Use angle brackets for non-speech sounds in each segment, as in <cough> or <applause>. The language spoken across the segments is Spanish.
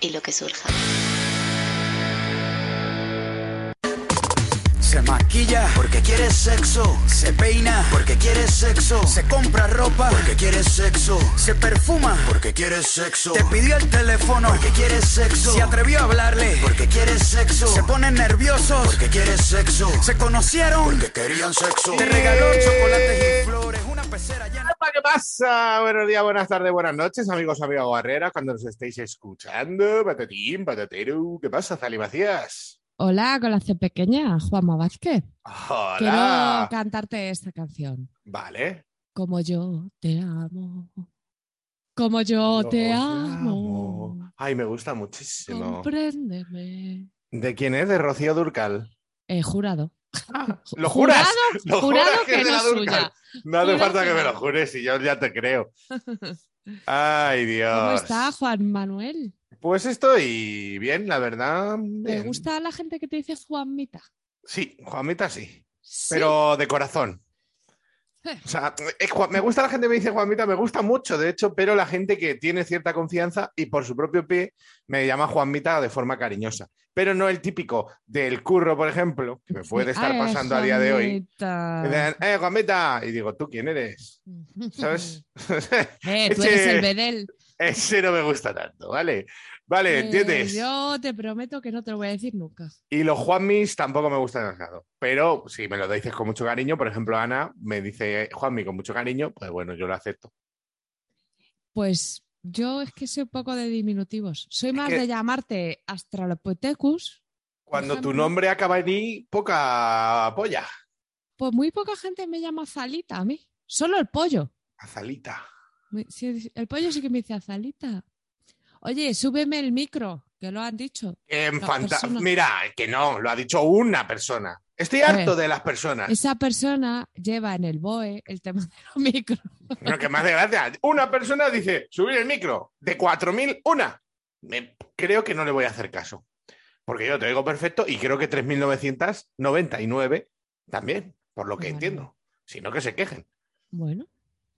y lo que surja. Se maquilla porque quiere sexo. Se peina porque quiere sexo. Se compra ropa porque quiere sexo. Se perfuma porque quiere sexo. Te pidió el teléfono porque quiere sexo. Se atrevió a hablarle porque quiere sexo. Se ponen nerviosos porque quiere sexo. Se conocieron porque querían sexo. Te regaló chocolates y flores. Pecera llena. ¿Qué pasa? Buenos días, buenas tardes, buenas noches, amigos, amigas guerreras, cuando nos estéis escuchando. Patatín, patatero. ¿Qué pasa, Zali Macías? Hola, con la C pequeña, Juanma Vázquez. Hola. Quiero cantarte esta canción. Vale. Como yo te amo. Como yo te Te amo. Ay, me gusta muchísimo. Compréndeme. ¿De quién es? De Rocío Durcal. Eh, jurado. <laughs> ¿Lo juras? Jurado, <laughs> ¿Lo jurado juras que es de no es suya. <laughs> No hace falta que que me lo jures y yo ya te creo. Ay, Dios. ¿Cómo está Juan Manuel? Pues estoy bien, la verdad. ¿Te gusta la gente que te dice Juanmita? Sí, Juanmita sí. Sí. pero de corazón. Eh. O sea, Juan- me gusta la gente que me dice Juanmita, me gusta mucho, de hecho, pero la gente que tiene cierta confianza y por su propio pie me llama Juanmita de forma cariñosa. Pero no el típico del curro, por ejemplo, que me puede <laughs> estar Ay, pasando a día de hoy. Juanmita. Me dicen, eh, Juanmita, y digo, ¿tú quién eres? <laughs> ¿Sabes? Eh, <laughs> tú eres el bedel. Ese no me gusta tanto, ¿vale? Vale, ¿entiendes? Eh, yo te prometo que no te lo voy a decir nunca. Y los Juanmis tampoco me gustan demasiado. Pero si me lo dices con mucho cariño, por ejemplo, Ana me dice Juanmi con mucho cariño, pues bueno, yo lo acepto. Pues yo es que soy un poco de diminutivos. Soy más de llamarte Australopithecus. Cuando tu nombre acaba en I, poca polla. Pues muy poca gente me llama Azalita a mí. Solo el pollo. Azalita. El pollo sí que me dice Azalita. Oye, súbeme el micro, que lo han dicho. En Mira, que no, lo ha dicho una persona. Estoy harto de las personas. Esa persona lleva en el BOE el tema de los micros. Lo que me hace gracia. Una persona dice, subir el micro. De 4.000, una. Me- creo que no le voy a hacer caso. Porque yo te digo perfecto y creo que 3.999 también, por lo que entiendo. Si no, que se quejen. Bueno,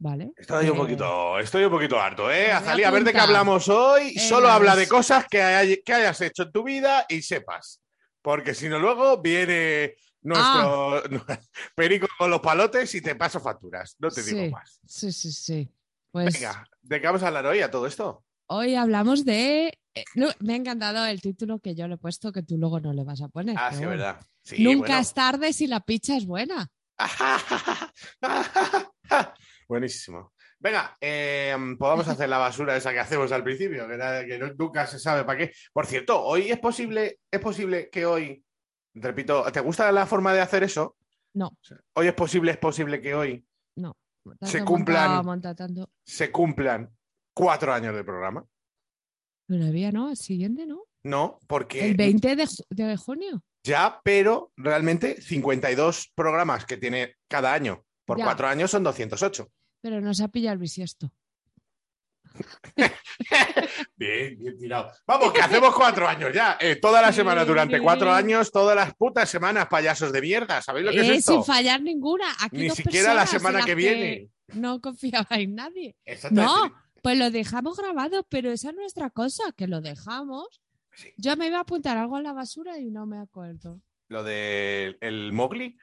vale. Estoy un Eh, poquito, estoy un poquito harto, ¿eh? voy a ver de qué hablamos hoy. Eh, Solo la habla de cosas que, hay- que hayas hecho en tu vida y sepas. Porque si no, luego viene nuestro <laughs> perico con los palotes y te paso facturas. No te digo más. Sí, sí, sí. Pues Venga, ¿de qué vamos a hablar hoy a todo esto? hoy hablamos de. eh, no, me ha encantado el título que yo le he puesto, que tú luego no le vas a poner. Ah, sí, verdad. Sí, Nunca bueno. es tarde si la pizza es buena. <laughs> Buenísimo. Venga, eh, podamos hacer la basura esa que hacemos al principio, que, nada- que no- nunca se sabe para qué. Por cierto, hoy es posible, es posible que hoy, repito, ¿te gusta la forma de hacer eso? No, Hoy es posible, es posible que hoy no. Se cumplan- monta, monta tanto. se cumplan cuatro años de programa. Todavía no, el siguiente no. No, porque El 20 de, de junio. ya, pero realmente 52 programas que tiene cada año por Ya. cuatro años son 208. Pero nos ha pillado el bisiesto. <laughs> Bien, bien tirado. Vamos, que hacemos cuatro años ya. Eh, toda la semana durante cuatro años, todas las putas semanas, payasos de mierda. ¿Sabéis lo que es Eh, esto? sin fallar ninguna. Aquí Ni dos siquiera la semana que viene. No confiaba en nadie. No, pues lo dejamos grabado, pero esa es nuestra cosa, que lo dejamos. Sí. Yo me iba a apuntar algo en la basura y no me acuerdo. Lo del el Mowgli.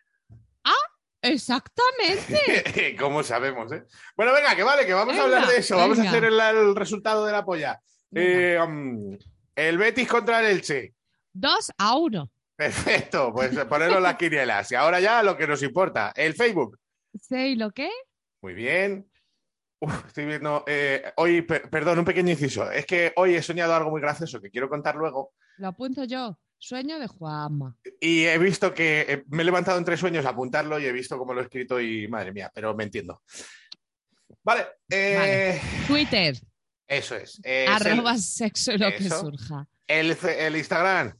Exactamente. <laughs> ¿Cómo sabemos, eh? Bueno, venga, que vale, que vamos a hablar de eso. Vamos a hacer el, el resultado de la polla. Eh, um, el Betis contra el Elche. Dos a uno. Perfecto, pues ponerlo las quinielas. Y ahora ya lo que nos importa, el Facebook. ¿Sé lo qué? Muy bien. Uf, estoy viendo. eh, hoy, per- perdón, un pequeño inciso. Es que hoy he soñado algo muy gracioso que quiero contar luego. Lo apunto yo. Sueño de Juanma. Y he visto que eh, me he levantado entre sueños a apuntarlo y he visto cómo lo he escrito y madre mía, pero me entiendo. Vale, eh, Twitter. eso es. Eh, arroba sexo y lo que surja. el, el- el Instagram.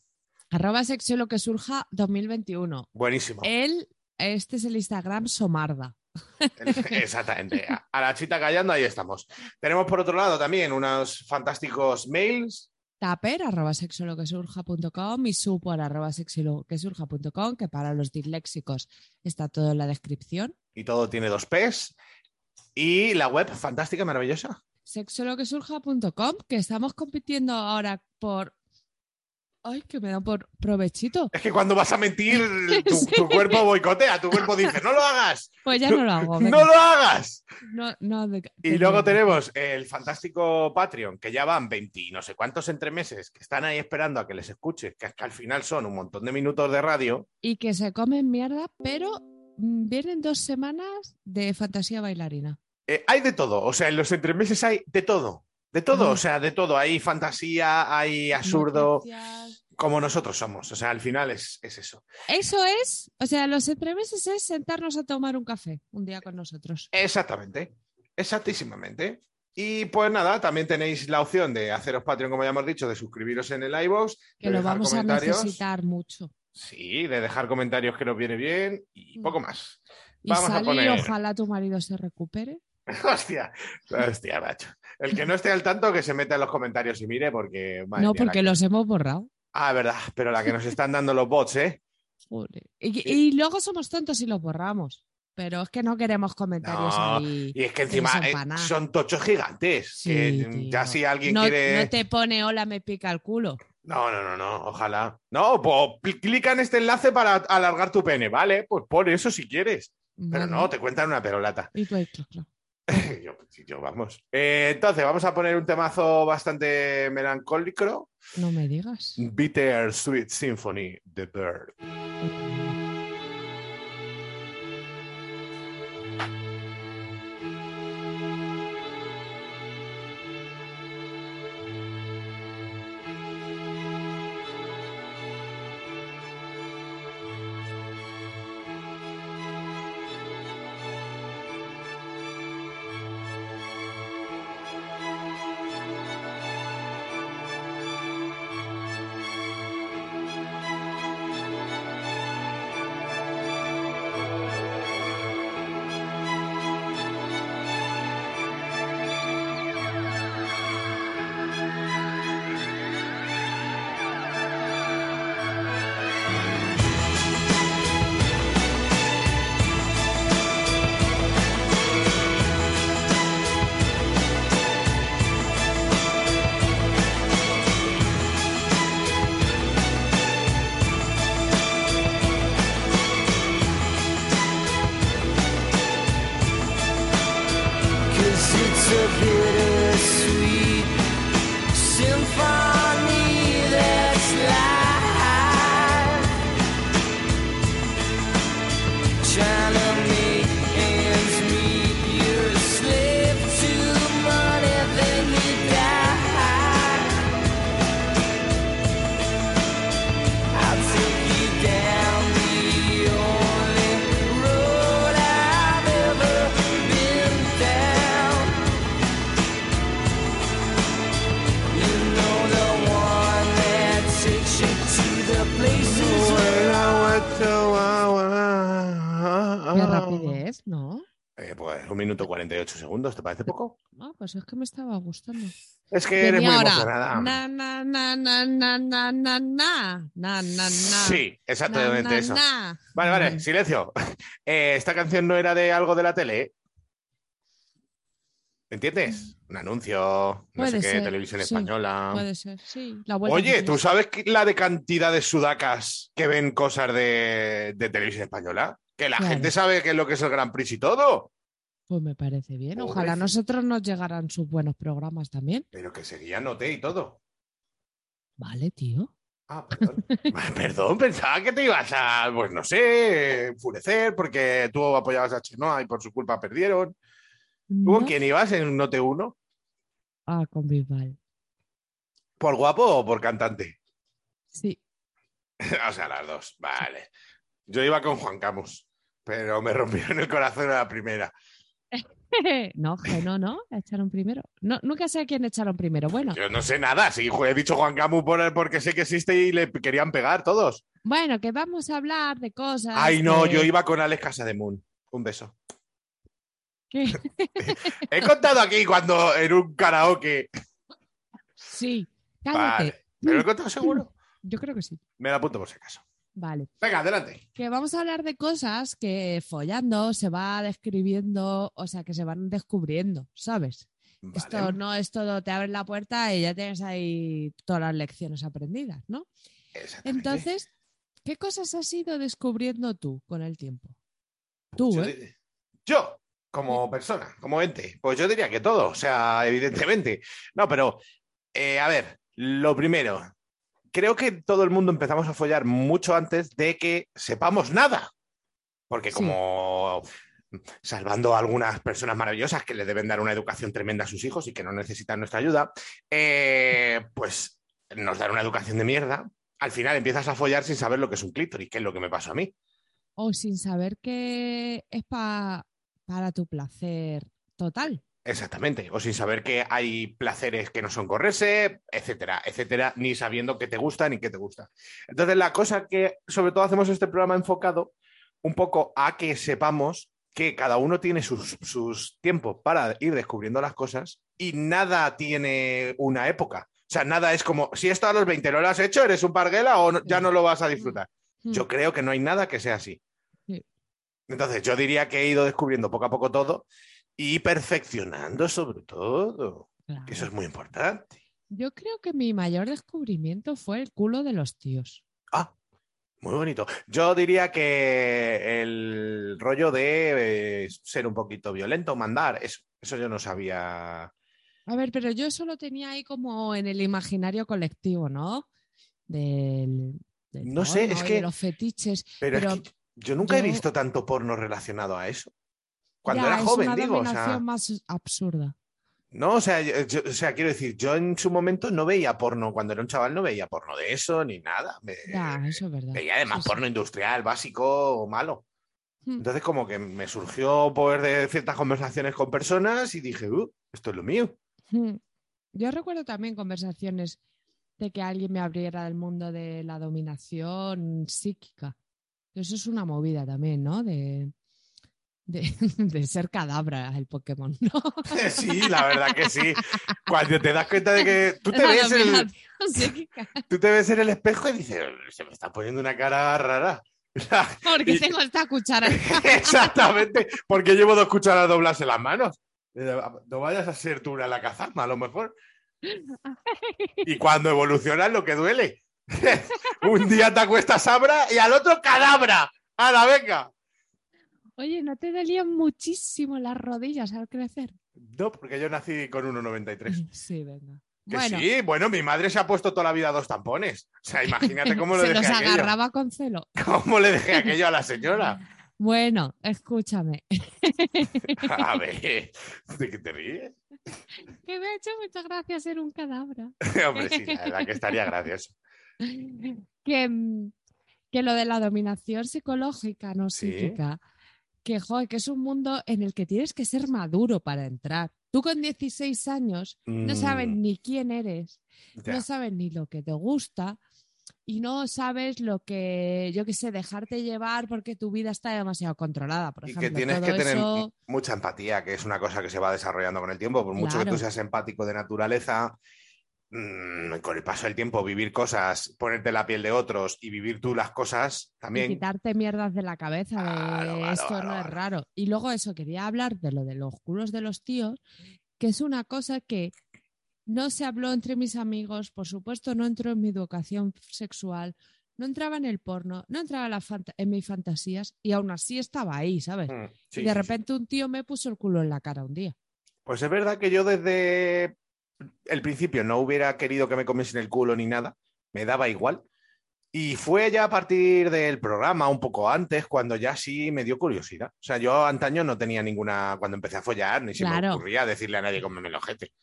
Arroba sexo y lo que surja 2021. Buenísimo. El, este es el Instagram Somarda. Exactamente. A la chita callando, ahí estamos. Tenemos por otro lado también unos fantásticos mails. Taper, arroba sexoloquesurja.com y supor, arroba sexoloquesurja.com, que para los disléxicos está todo en la descripción. Y todo tiene dos P's. Y la web fantástica, maravillosa. sexoloquesurja.com, que estamos compitiendo ahora por. Ay, que me da por provechito. Es que cuando vas a mentir, <laughs> tu, Sí. tu cuerpo boicotea, tu cuerpo dice, no lo hagas, Pues ya no lo hago. <laughs> venga. no lo hagas. No, no, de- Y luego tenemos el fantástico Patreon, que ya van 20 y no sé cuántos entremeses, que están ahí esperando a que les escuche, que que al final son un montón de minutos de radio. Y que se comen mierda, pero mm, vienen dos semanas de fantasía bailarina. Eh, hay de todo, o sea, en los entremeses hay de todo, de todo, o sea, de todo. Hay fantasía, hay absurdo, Noticias. como nosotros somos. O sea, al final es, es eso. Eso es, o sea, los entremeses es sentarnos a tomar un café un día con nosotros. Exactamente, exactísimamente. Y pues nada, también tenéis la opción de haceros Patreon, como ya hemos dicho, de suscribiros en el iVoox, Que de lo dejar vamos a necesitar mucho. Sí, de dejar comentarios que nos viene bien y Mm. poco más. Y Vamos a poner- ojalá tu marido se recupere. <laughs> Hostia, hostia, macho. El que no esté al tanto, que se meta en los comentarios y mire, porque. no, mía, porque que- los hemos borrado. Ah, verdad, pero la que nos están dando los bots, ¿eh? Joder. Y, y luego somos tontos y los borramos. Pero es que no queremos comentarios No, ahí. Y es que encima eh, son tochos gigantes. Sí, que tío. ya si alguien no, quiere. no te pone hola, me pica el culo. No, no, no, no, ojalá. No, pues clica en este enlace para alargar tu pene, ¿vale? Pues pon eso si quieres. Pero no, te cuentan una perolata. Y clac, clac. <laughs> yo, sí, yo, vamos. Eh, entonces, vamos a poner un temazo bastante melancólico. No me digas. Bitter Sweet Symphony, The Bird. It's a bittersweet symphony ¿no? Eh, pues un minuto 48 segundos, ¿te parece poco? Ah, pues es que me estaba gustando. Es que eres muy ahora. emocionada. Na, na, na, na, na, na, na, na. Na, na. Sí, exactamente Na, na, eso. na. Vale, vale, silencio. <laughs> Eh, esta canción no era de algo de la tele. ¿eh? ¿Entiendes? Un anuncio, no Puede sé qué, ser, televisión sí, española. Puede ser, sí. La Oye, ¿tú sabes la de cantidad de sudacas que ven cosas de, de televisión española? Que la Claro. gente sabe qué es lo que es el Gran Prix y todo. Pues me parece bien. Ojalá Pobrecito. a nosotros nos llegaran sus buenos programas también. Pero que seguía noté y todo. Vale, tío. Ah, perdón. <laughs> <laughs> perdón, pensaba que te ibas a, pues no sé, enfurecer porque tú apoyabas a Chenoa y por su culpa perdieron. ¿Tú No. con quién ibas en Note 1? Ah, con Bisbal. ¿Por guapo o por cantante? Sí. <laughs> o sea, las dos. Vale. Yo iba con Juan Camus, pero me rompieron el corazón a la primera. <laughs> no, no, no. Echaron primero. No, nunca sé a quién echaron primero. Bueno, Yo no sé nada. Sí, he dicho Juan Camus por, porque sé que existe y le querían pegar todos. bueno, que vamos a hablar de cosas. Ay, no, que- yo iba con Alex Casa de Moon. Un beso. que- <laughs> He contado aquí cuando en un karaoke. Sí. Cállate. Vale. ¿Me lo he contado seguro? Yo creo que sí. Me la apunto por si acaso. Vale. Venga, adelante. Que vamos a hablar de cosas que follando se va describiendo, o sea, que se van descubriendo, ¿sabes? Esto no es todo, te abres la puerta y ya tienes ahí todas las lecciones aprendidas, ¿no? Exactamente. Entonces, ¿qué cosas has ido descubriendo tú con el tiempo? Tú, yo, ¿eh? yo, como persona, como ente, pues yo diría que todo, o sea, evidentemente. No, pero, eh, a ver, lo primero, creo que todo el mundo empezamos a follar mucho antes de que sepamos nada. Porque Sí. como salvando a algunas personas maravillosas que le deben dar una educación tremenda a sus hijos y que no necesitan nuestra ayuda, eh, pues nos dan una educación de mierda. Al final empiezas a follar sin saber lo que es un clítoris, que es lo que me pasó a mí. O sin saber que es pa- para tu placer total. Exactamente, o sin saber que hay placeres que no son correrse, etcétera, etcétera, ni sabiendo qué te gusta ni qué te gusta. Entonces, la cosa que sobre todo hacemos este programa enfocado un poco a que sepamos que cada uno tiene sus, sus tiempos para ir descubriendo las cosas y nada tiene una época. O sea, nada es como, si esto a los 20 no lo has hecho, eres un parguela o no- ya no lo vas a disfrutar. Mm. Yo creo que no hay nada que sea así. Sí. Entonces, yo diría que he ido descubriendo poco a poco todo y perfeccionando sobre todo, Claro. eso es muy importante. Yo creo que mi mayor descubrimiento fue el culo de los tíos. Ah, muy bonito. Yo diría que el rollo de eh, ser un poquito violento, mandar, eso, eso yo no sabía. A ver, pero yo eso lo tenía ahí como en el imaginario colectivo, ¿no? Del, del No sé, es que- de los fetiches. Pero, Pero es que yo nunca he visto tanto porno relacionado a eso. Cuando Ya, era es joven, una digo, o sea, más absurda. no, o sea, yo- o sea, quiero decir, yo en su momento no veía porno, cuando era un chaval no veía porno de eso ni nada. Me- Ya, eso es verdad. veía además sí. porno industrial, básico o malo. Hmm. Entonces, como que me surgió poder de ciertas conversaciones con personas y dije, "Uh, esto es lo mío. Hmm. Yo recuerdo también conversaciones de que alguien me abriera del mundo de la dominación psíquica. Eso es una movida también, ¿no? De, de, <laughs> de ser cadabra el Pokémon, ¿no? <laughs> Sí, la verdad que sí. Cuando te das cuenta de que tú te, ves en el, psíquica. <laughs> tú te ves en el espejo y dices, se me está poniendo una cara rara. Porque Y- tengo esta cuchara. Exactamente, porque llevo dos cucharadas doblas en las manos. Eh, No vayas a ser tú una la cazama, a lo mejor. Y cuando evolucionas, lo que duele. Un día te acuestas abra y al otro cadabra. ¡A la venga! Oye, ¿no te dolían muchísimo las rodillas al crecer? No, porque yo nací con 1,93. <laughs> Sí, venga. Que bueno, sí, bueno, mi madre se ha puesto toda la vida dos tampones. O sea, imagínate cómo le <laughs> se los dejé aquello. agarraba con celo. <laughs> ¿Cómo le dejé aquello a la señora? Bueno, escúchame. A ver, ¿de qué te ríes? Que me ha hecho mucha gracia ser un cadabra. Hombre, sí, la verdad que estaría gracioso. que, mm, que lo de la dominación psicológica, no Sí. psíquica, que, joder, que es un mundo en el que tienes que ser maduro para entrar. Tú con 16 años no sabes Mm, ni quién eres, no sabes ni lo que te gusta y no sabes lo que, yo qué sé, dejarte llevar porque tu vida está demasiado controlada. Por Y ejemplo, que tienes que tener eso- mucha empatía, que es una cosa que se va desarrollando con el tiempo. Por mucho que tú seas empático de naturaleza, mm, con el paso del tiempo, vivir cosas, ponerte la piel de otros y vivir tú las cosas y también. quitarte mierdas de la cabeza de Claro, claro, esto claro, no es raro. Y luego eso, quería hablar de lo de los culos de los tíos, que es una cosa que no se habló entre mis amigos, por supuesto no entró en mi educación sexual, no entraba en el porno, no entraba en, la fanta- en mis fantasías y aún así estaba ahí, ¿sabes? Mm, sí, y de sí, sí. repente un tío me puso el culo en la cara un día. Pues es verdad que yo desde el principio no hubiera querido que me comiesen el culo ni nada, me daba igual. Y fue ya a partir del programa, un poco antes, cuando ya sí me dio curiosidad. O sea, yo antaño no tenía ninguna, cuando empecé a follar, ni se me Claro. ocurría decirle a nadie cómeme el ojete.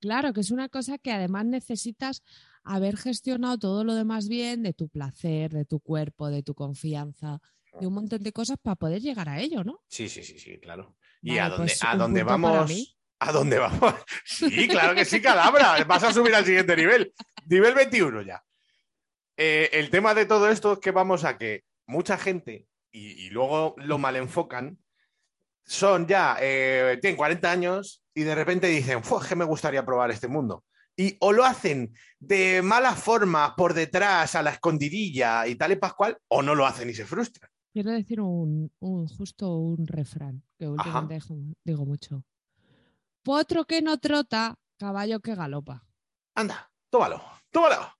Claro, que es una cosa que además necesitas haber gestionado todo lo demás bien de tu placer, de tu cuerpo, de tu confianza, de un montón de cosas para poder llegar a ello, ¿no? Sí, sí, sí, sí, claro. ¿Y a dónde, pues a dónde vamos? ¿A dónde vamos? <laughs> Sí, claro que sí, Calabra. Vas a subir al siguiente nivel. Nivel 21 ya. Eh, el tema de todo esto es que vamos a que mucha gente, y, y luego lo mal enfocan, son ya, eh, tienen 40 años y de repente dicen, "Fua, que me gustaría probar este mundo. Y o lo hacen de mala forma, por detrás, a la escondidilla y tal y pascual, o no lo hacen y se frustran. Quiero decir un, un- justo un refrán que últimamente digo, digo mucho. Potro que no trota, caballo que galopa. Anda, tómalo, tómalo.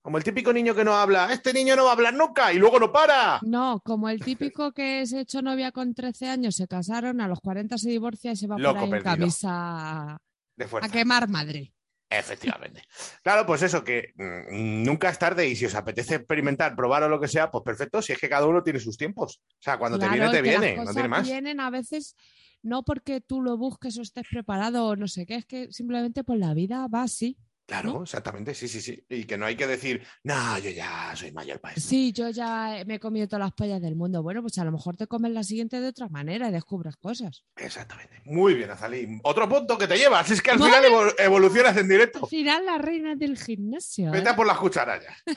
Como el típico niño que no habla. Este niño no va a hablar nunca y luego no para. No, como el típico que se echó novia con 13 años, se casaron, a los 40 se divorcia y se va Loco por ahí en perdido. camisa De a quemar madre. Efectivamente. Claro, pues eso, que mm, nunca es tarde y si os apetece experimentar, probar o lo que sea, pues perfecto, si es que cada uno tiene sus tiempos. O sea, cuando Claro, te viene, te viene, no tiene más. vienen a veces no porque tú lo busques o estés preparado o no sé qué, es que simplemente por la vida va así. Claro, ¿no? exactamente, sí, sí, sí. Y que no hay que decir, no, yo ya soy mayor para. Sí, yo ya me he comido todas las pollas del mundo. Bueno, pues a lo mejor te comes la siguiente de otra manera y descubres cosas. Exactamente. Muy bien, Azalí. Otro punto que te llevas, es que al final evo- evolucionas en directo. Al final la reina del gimnasio. Vete ¿eh? a por las cucharallas. <laughs> <laughs>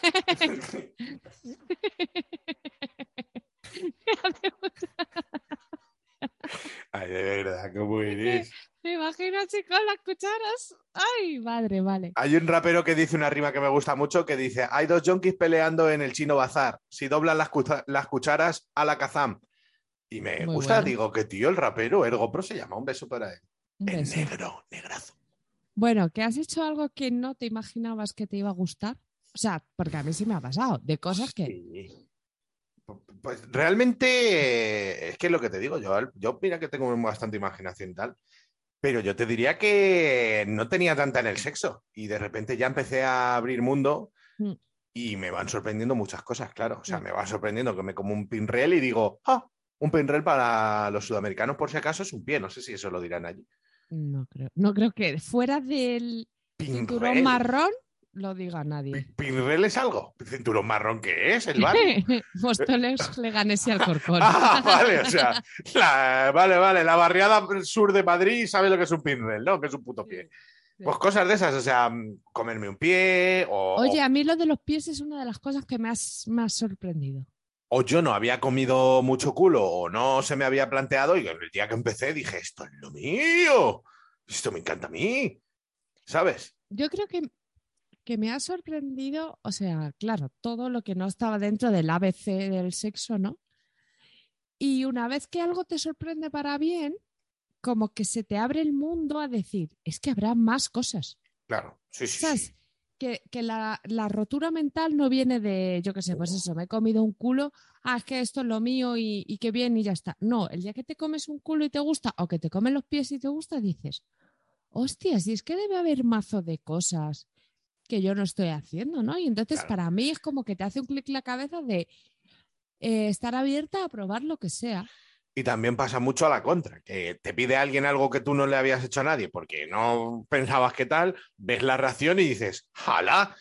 <laughs> Ay, de verdad, cómo eres. Me imagino con las cucharas. Ay, madre, vale. Hay un rapero que dice una rima que me gusta mucho que dice: Hay dos yonkis peleando en el chino bazar. Si doblan las, cucha- las cucharas a la kazam. Y me Muy gusta, bueno. digo, que tío, el rapero, el GoPro se llama. Un beso para él. Un El beso. negro, negrazo. Bueno, que has hecho algo que no te imaginabas que te iba a gustar. O sea, porque a mí sí me ha pasado, de cosas que. Sí. Pues realmente eh, es que es lo que te digo, yo, yo mira que tengo bastante imaginación y tal, pero yo te diría que no tenía tanta en el sexo y de repente ya empecé a abrir mundo Mm. y me van sorprendiendo muchas cosas, claro. O sea, Mm. me va sorprendiendo que me como un pinrel y digo, ah, un pinrel para los sudamericanos por si acaso es un pie, no sé si eso lo dirán allí. No creo. No creo que fuera del cinturón Pinrel. marrón lo diga nadie. ¿Pinrel es algo? ¿Cinturón marrón qué es? ¿El bar? <laughs> Móstoles, Leganés y Alcorcón. <laughs> Ah, vale, o sea, la- vale, vale, la barriada sur de Madrid sabe lo que es un pinrel, ¿no? Que es un puto pie. Pues cosas de esas, o sea, mm, comerme un pie o, Oye, a mí lo de los pies es una de las cosas que me has, me has sorprendido. o yo no había comido mucho culo o no se me había planteado y el día que empecé dije, esto es lo mío, esto me encanta a mí, ¿sabes? Yo creo que, que me ha sorprendido, o sea, claro, todo lo que no estaba dentro del ABC del sexo, ¿no? Y una vez que algo te sorprende para bien, como que se te abre el mundo a decir, es que habrá más cosas. Claro, sí, sí. ¿Sabes? sí. Que, que la, la rotura mental no viene de, yo qué sé, pues eso, me he comido un culo, ah, es que esto es lo mío y, y qué bien y ya está. No, el día que te comes un culo y te gusta, o que te comen los pies y te gusta, dices, hostias, y es que debe haber mazo de cosas que yo no estoy haciendo, ¿no? Y entonces Claro. para mí es como que te hace un clic la cabeza de eh, estar abierta a probar lo que sea. Y también pasa mucho a la contra, que te pide alguien algo que tú no le habías hecho a nadie porque no <laughs> pensabas que tal, ves la reacción y dices, ¡jala!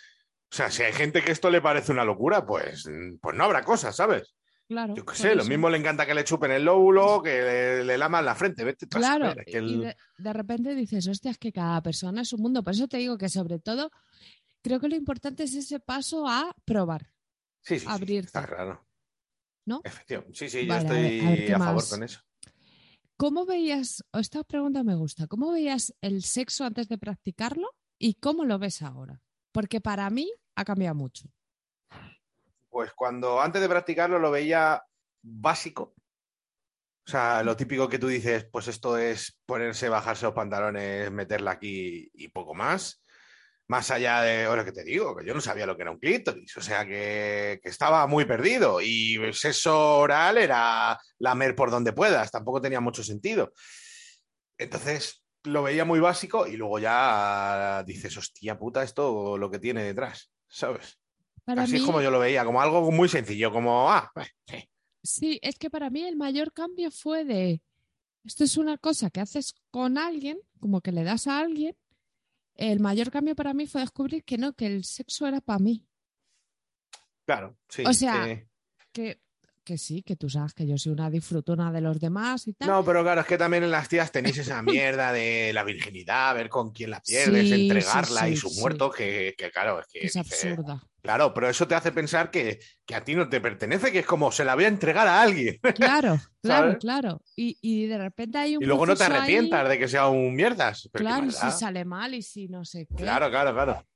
O sea, si hay gente que esto le parece una locura, pues, pues no habrá cosas, ¿sabes? Claro. Yo qué sé, lo mismo le encanta que le chupen el lóbulo, que le, le laman la frente, vete Claro, saber, es que el- y de, de repente dices, hostias, que cada persona es un mundo. Por eso te digo que sobre todo creo que lo importante es ese paso a probar. Sí, sí, sí, abrirte. está claro. ¿No? Efectivamente. Sí, sí, Vale, yo a ver- estoy a a, ver favor con eso. ¿Cómo veías, esta pregunta me gusta, ¿cómo veías el sexo antes de practicarlo y cómo lo ves ahora? Porque para mí ha cambiado mucho. Pues cuando antes de practicarlo lo veía básico. O sea, lo típico que tú dices, pues esto es ponerse, bajarse los pantalones, meterla aquí y poco más. Más allá de, ahora que te digo, que yo no sabía lo que era un clítoris, o sea que, que estaba muy perdido y el sexo oral era lamer por donde puedas, tampoco tenía mucho sentido. Entonces lo veía muy básico y luego ya dices, hostia puta, esto lo que tiene detrás, ¿sabes? Para Así mí, es como yo lo veía, como algo muy sencillo, como, ah, eh, sí. sí, es que para mí el mayor cambio fue de, esto es una cosa que haces con alguien, como que le das a alguien. El mayor cambio para mí fue descubrir que no, que el sexo era para mí. claro, sí. O sea. Que, que sí, que tú sabes que yo soy una disfrutona de los demás y tal. No, pero claro, es que también en las tías tenéis esa mierda de la virginidad, ver con quién la pierdes, Sí, entregarla sí, y sus muertos, que, que claro, es que es absurda. Claro, pero eso te hace pensar que, que a ti no te pertenece, que es como se la voy a entregar a alguien. Claro, <laughs> <laughs> claro, claro. Y, y de repente hay un Y luego no te ahí, arrepientas de que sea un mierdas. Pero Claro, y si sale mal y si no sé qué. Claro, claro, claro.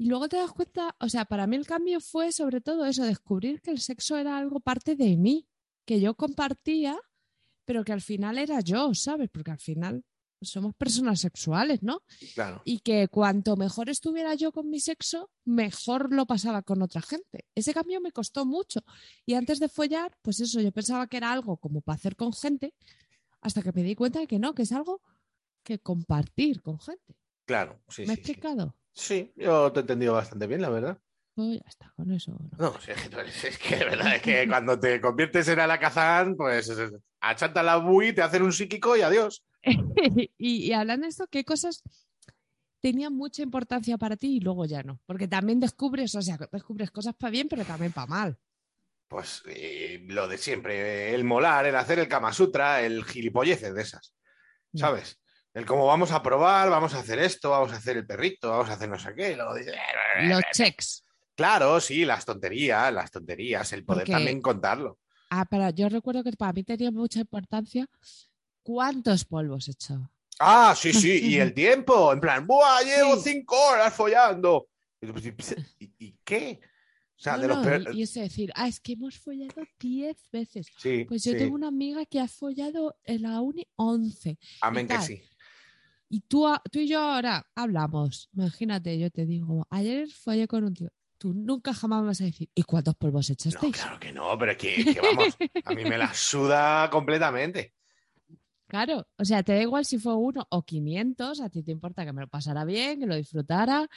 Y luego te das cuenta, o sea, para mí el cambio fue sobre todo eso, descubrir que el sexo era algo parte de mí, que yo compartía, pero que al final era yo, ¿sabes? Porque al final somos personas sexuales, ¿no? Claro. Y que cuanto mejor estuviera yo con mi sexo, mejor lo pasaba con otra gente. Ese cambio me costó mucho. Y antes de follar, pues eso, yo pensaba que era algo como para hacer con gente, hasta que me di cuenta de que no, que es algo que compartir con gente. Claro, sí, ¿Me he sí, sí. explicado? Sí, yo te he entendido bastante bien, la verdad. Pues ya está, con eso. ¿no? No, sí, es que, tú eres- es que de verdad es que cuando te conviertes en Alakazam, pues es- es- achanta la bui, te hacen un psíquico y adiós. <laughs> y, y hablando de esto, ¿qué cosas tenían mucha importancia para ti y luego ya no? Porque también descubres, o sea, descubres cosas para bien, pero también para mal. Pues eh, lo de siempre, el molar, el hacer el Kama Sutra, el gilipolleces de esas. ¿sabes? El cómo vamos a probar, vamos a hacer esto, vamos a hacer el perrito, vamos a hacer no sé qué. luego Los checks. Claro, sí, las tonterías, las tonterías, el poder Porque- también contarlo. Ah, pero yo recuerdo que para mí tenía mucha importancia cuántos polvos he echado. Ah, sí, sí, <laughs> y el tiempo, en plan, ¡buah! Llevo Sí. cinco horas follando. Y, pues, ¿y- ¿Y qué? O sea, No, de los no, peor- y, y eso decir, ah, es que hemos follado 10 veces. Sí, Pues yo sí. tengo una amiga que ha follado en la uni 11. Amén que tal. sí. Y tú, tú y yo ahora hablamos. Imagínate, yo te digo, ayer follé con un tío. Tú nunca jamás me vas a decir, ¿y cuántos polvos No, echasteis? claro que no, pero es que, que vamos, a mí me la suda completamente. Claro, o sea, te da igual si fue uno o 500, a ti te importa que me lo pasara bien, que lo disfrutara.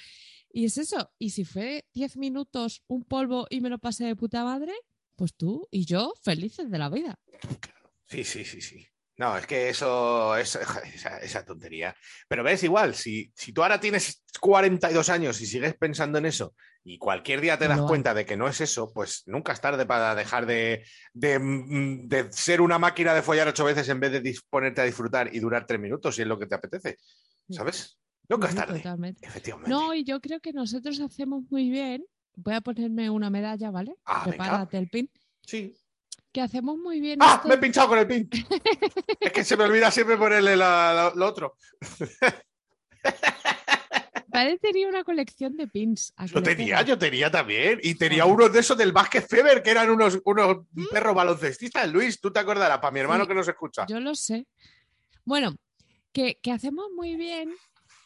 Y es eso. Y si fue 10 minutos un polvo y me lo pasé de puta madre, pues tú y yo felices de la vida. Sí, sí, sí, sí. No, es que eso es <laughs> esa, esa tontería. Pero ves, igual, si, si tú ahora tienes 42 años y sigues pensando en eso y cualquier día te das No cuenta de que no es eso, pues nunca es tarde para dejar de, de, mm, de ser una máquina de follar ocho veces en vez de dis- ponerte a disfrutar y durar tres minutos si es lo que te apetece. ¿Sabes? Nunca es tarde. totalmente. Efectivamente. No, y yo creo que nosotros hacemos muy bien. Voy a ponerme una medalla, ¿vale? Ah, venga. Prepárate el pin. Sí. Que hacemos muy bien. ¡Ah! esto- Me he pinchado con el pin. es que se me olvida siempre ponerle la- la- lo otro. Padre tenía una colección de pins. ¿a que Yo tenía, yo tenía también. Y tenía unos de esos del Basket Fever, que eran unos, unos perros baloncestistas. Luis, tú te acordarás, para mi hermano Sí, que nos escucha. Yo lo sé. Bueno, que, que hacemos muy bien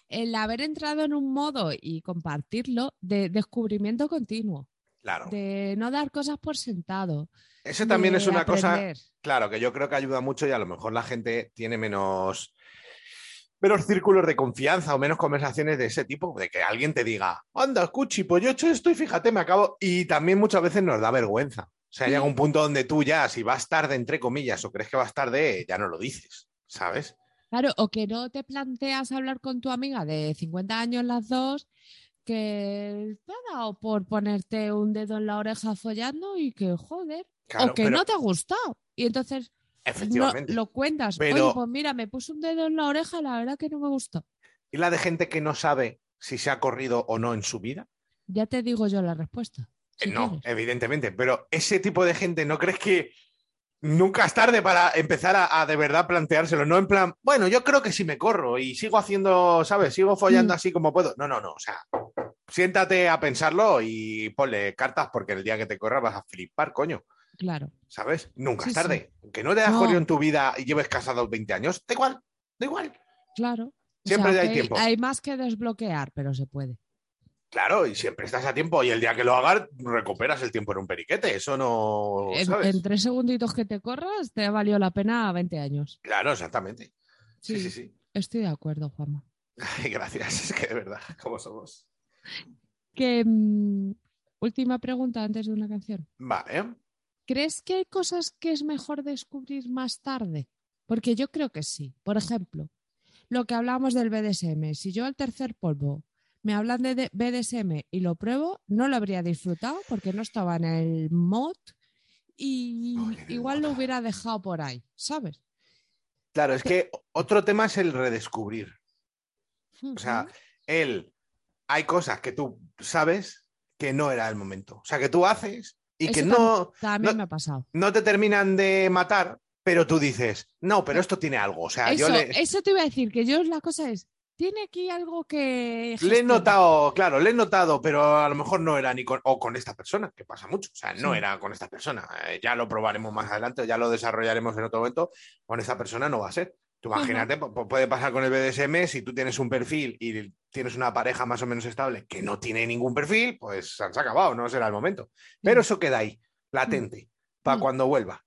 el haber entrado en un modo y compartirlo de descubrimiento continuo, Claro. de no dar cosas por sentado. Eso también es una cosa, claro, que yo creo que ayuda mucho y a lo mejor la gente tiene menos, menos círculos de confianza o menos conversaciones de ese tipo, de que alguien te diga, anda, Cuchi, pues yo he hecho esto y fíjate, me acabo. Y también muchas veces nos da vergüenza. O sea, Sí. llega un punto donde tú ya, si vas tarde, entre comillas, o crees que vas tarde, ya no lo dices, ¿sabes? Claro, o que no te planteas hablar con tu amiga de 50 años las dos, que te ha dado por ponerte un dedo en la oreja follando y que joder, Claro, o que pero- no te ha gustado. Y entonces no, lo cuentas. Pero- Oye, pues mira, me puse un dedo en la oreja, la verdad que no me gustó. ¿Y la de gente que no sabe si se ha corrido o no en su vida? Ya te digo yo la respuesta. si Eh, no, quieres. evidentemente, pero ese tipo de gente, ¿no crees que nunca es tarde para empezar a, a de verdad planteárselo? No en plan, bueno, yo creo que si me corro y sigo haciendo, ¿sabes? Sigo follando Mm. así como puedo. No, no, no, o sea, siéntate a pensarlo y ponle cartas porque el día que te corras vas a flipar, coño, Claro. ¿sabes? Nunca Sí, es tarde. Que no te has No. en tu vida y lleves casado 20 años, da igual, da igual. Claro. O Siempre sea, hay tiempo. Hay más que desbloquear, pero se puede. Claro, y siempre estás a tiempo y el día que lo hagas recuperas el tiempo en un periquete, eso no, En, ¿sabes? en tres segunditos que te corras, te ha valido la pena 20 años. Claro, exactamente. Sí, Sí. sí, sí. Estoy de acuerdo, Juanma. <laughs> Ay, gracias, es que de verdad, ¿cómo somos? Que, mm, última pregunta antes de una canción. Vale. ¿Crees que hay cosas que es mejor descubrir más tarde? Porque yo creo que sí. Por ejemplo, lo que hablábamos del BDSM. Si yo al tercer polvo me hablan de BDSM y lo pruebo, no lo habría disfrutado porque no estaba en el mod y igual lo hubiera dejado por ahí, ¿sabes? Claro, es que otro tema es el redescubrir. O sea, el hay cosas que tú sabes que no era el momento. O sea, que tú haces y que no, también no- me ha pasado. no te terminan de matar, pero tú dices, no, pero esto tiene algo. O sea, Eso, yo le, eso te iba a decir, que yo la cosa es, tiene aquí algo que... le he notado, claro, le he notado, pero a lo mejor no era ni con, o con esta persona, que pasa mucho. O sea, no Sí. era con esta persona. Eh, ya lo probaremos más adelante, ya lo desarrollaremos en otro momento. Con esta persona no va a ser. Tú imagínate, pu- pu- puede pasar con el BDSM, si tú tienes un perfil y tienes una pareja más o menos estable que no tiene ningún perfil, pues se han acabado, no será el momento. Pero eso queda ahí, latente, para Mm. cuando vuelva.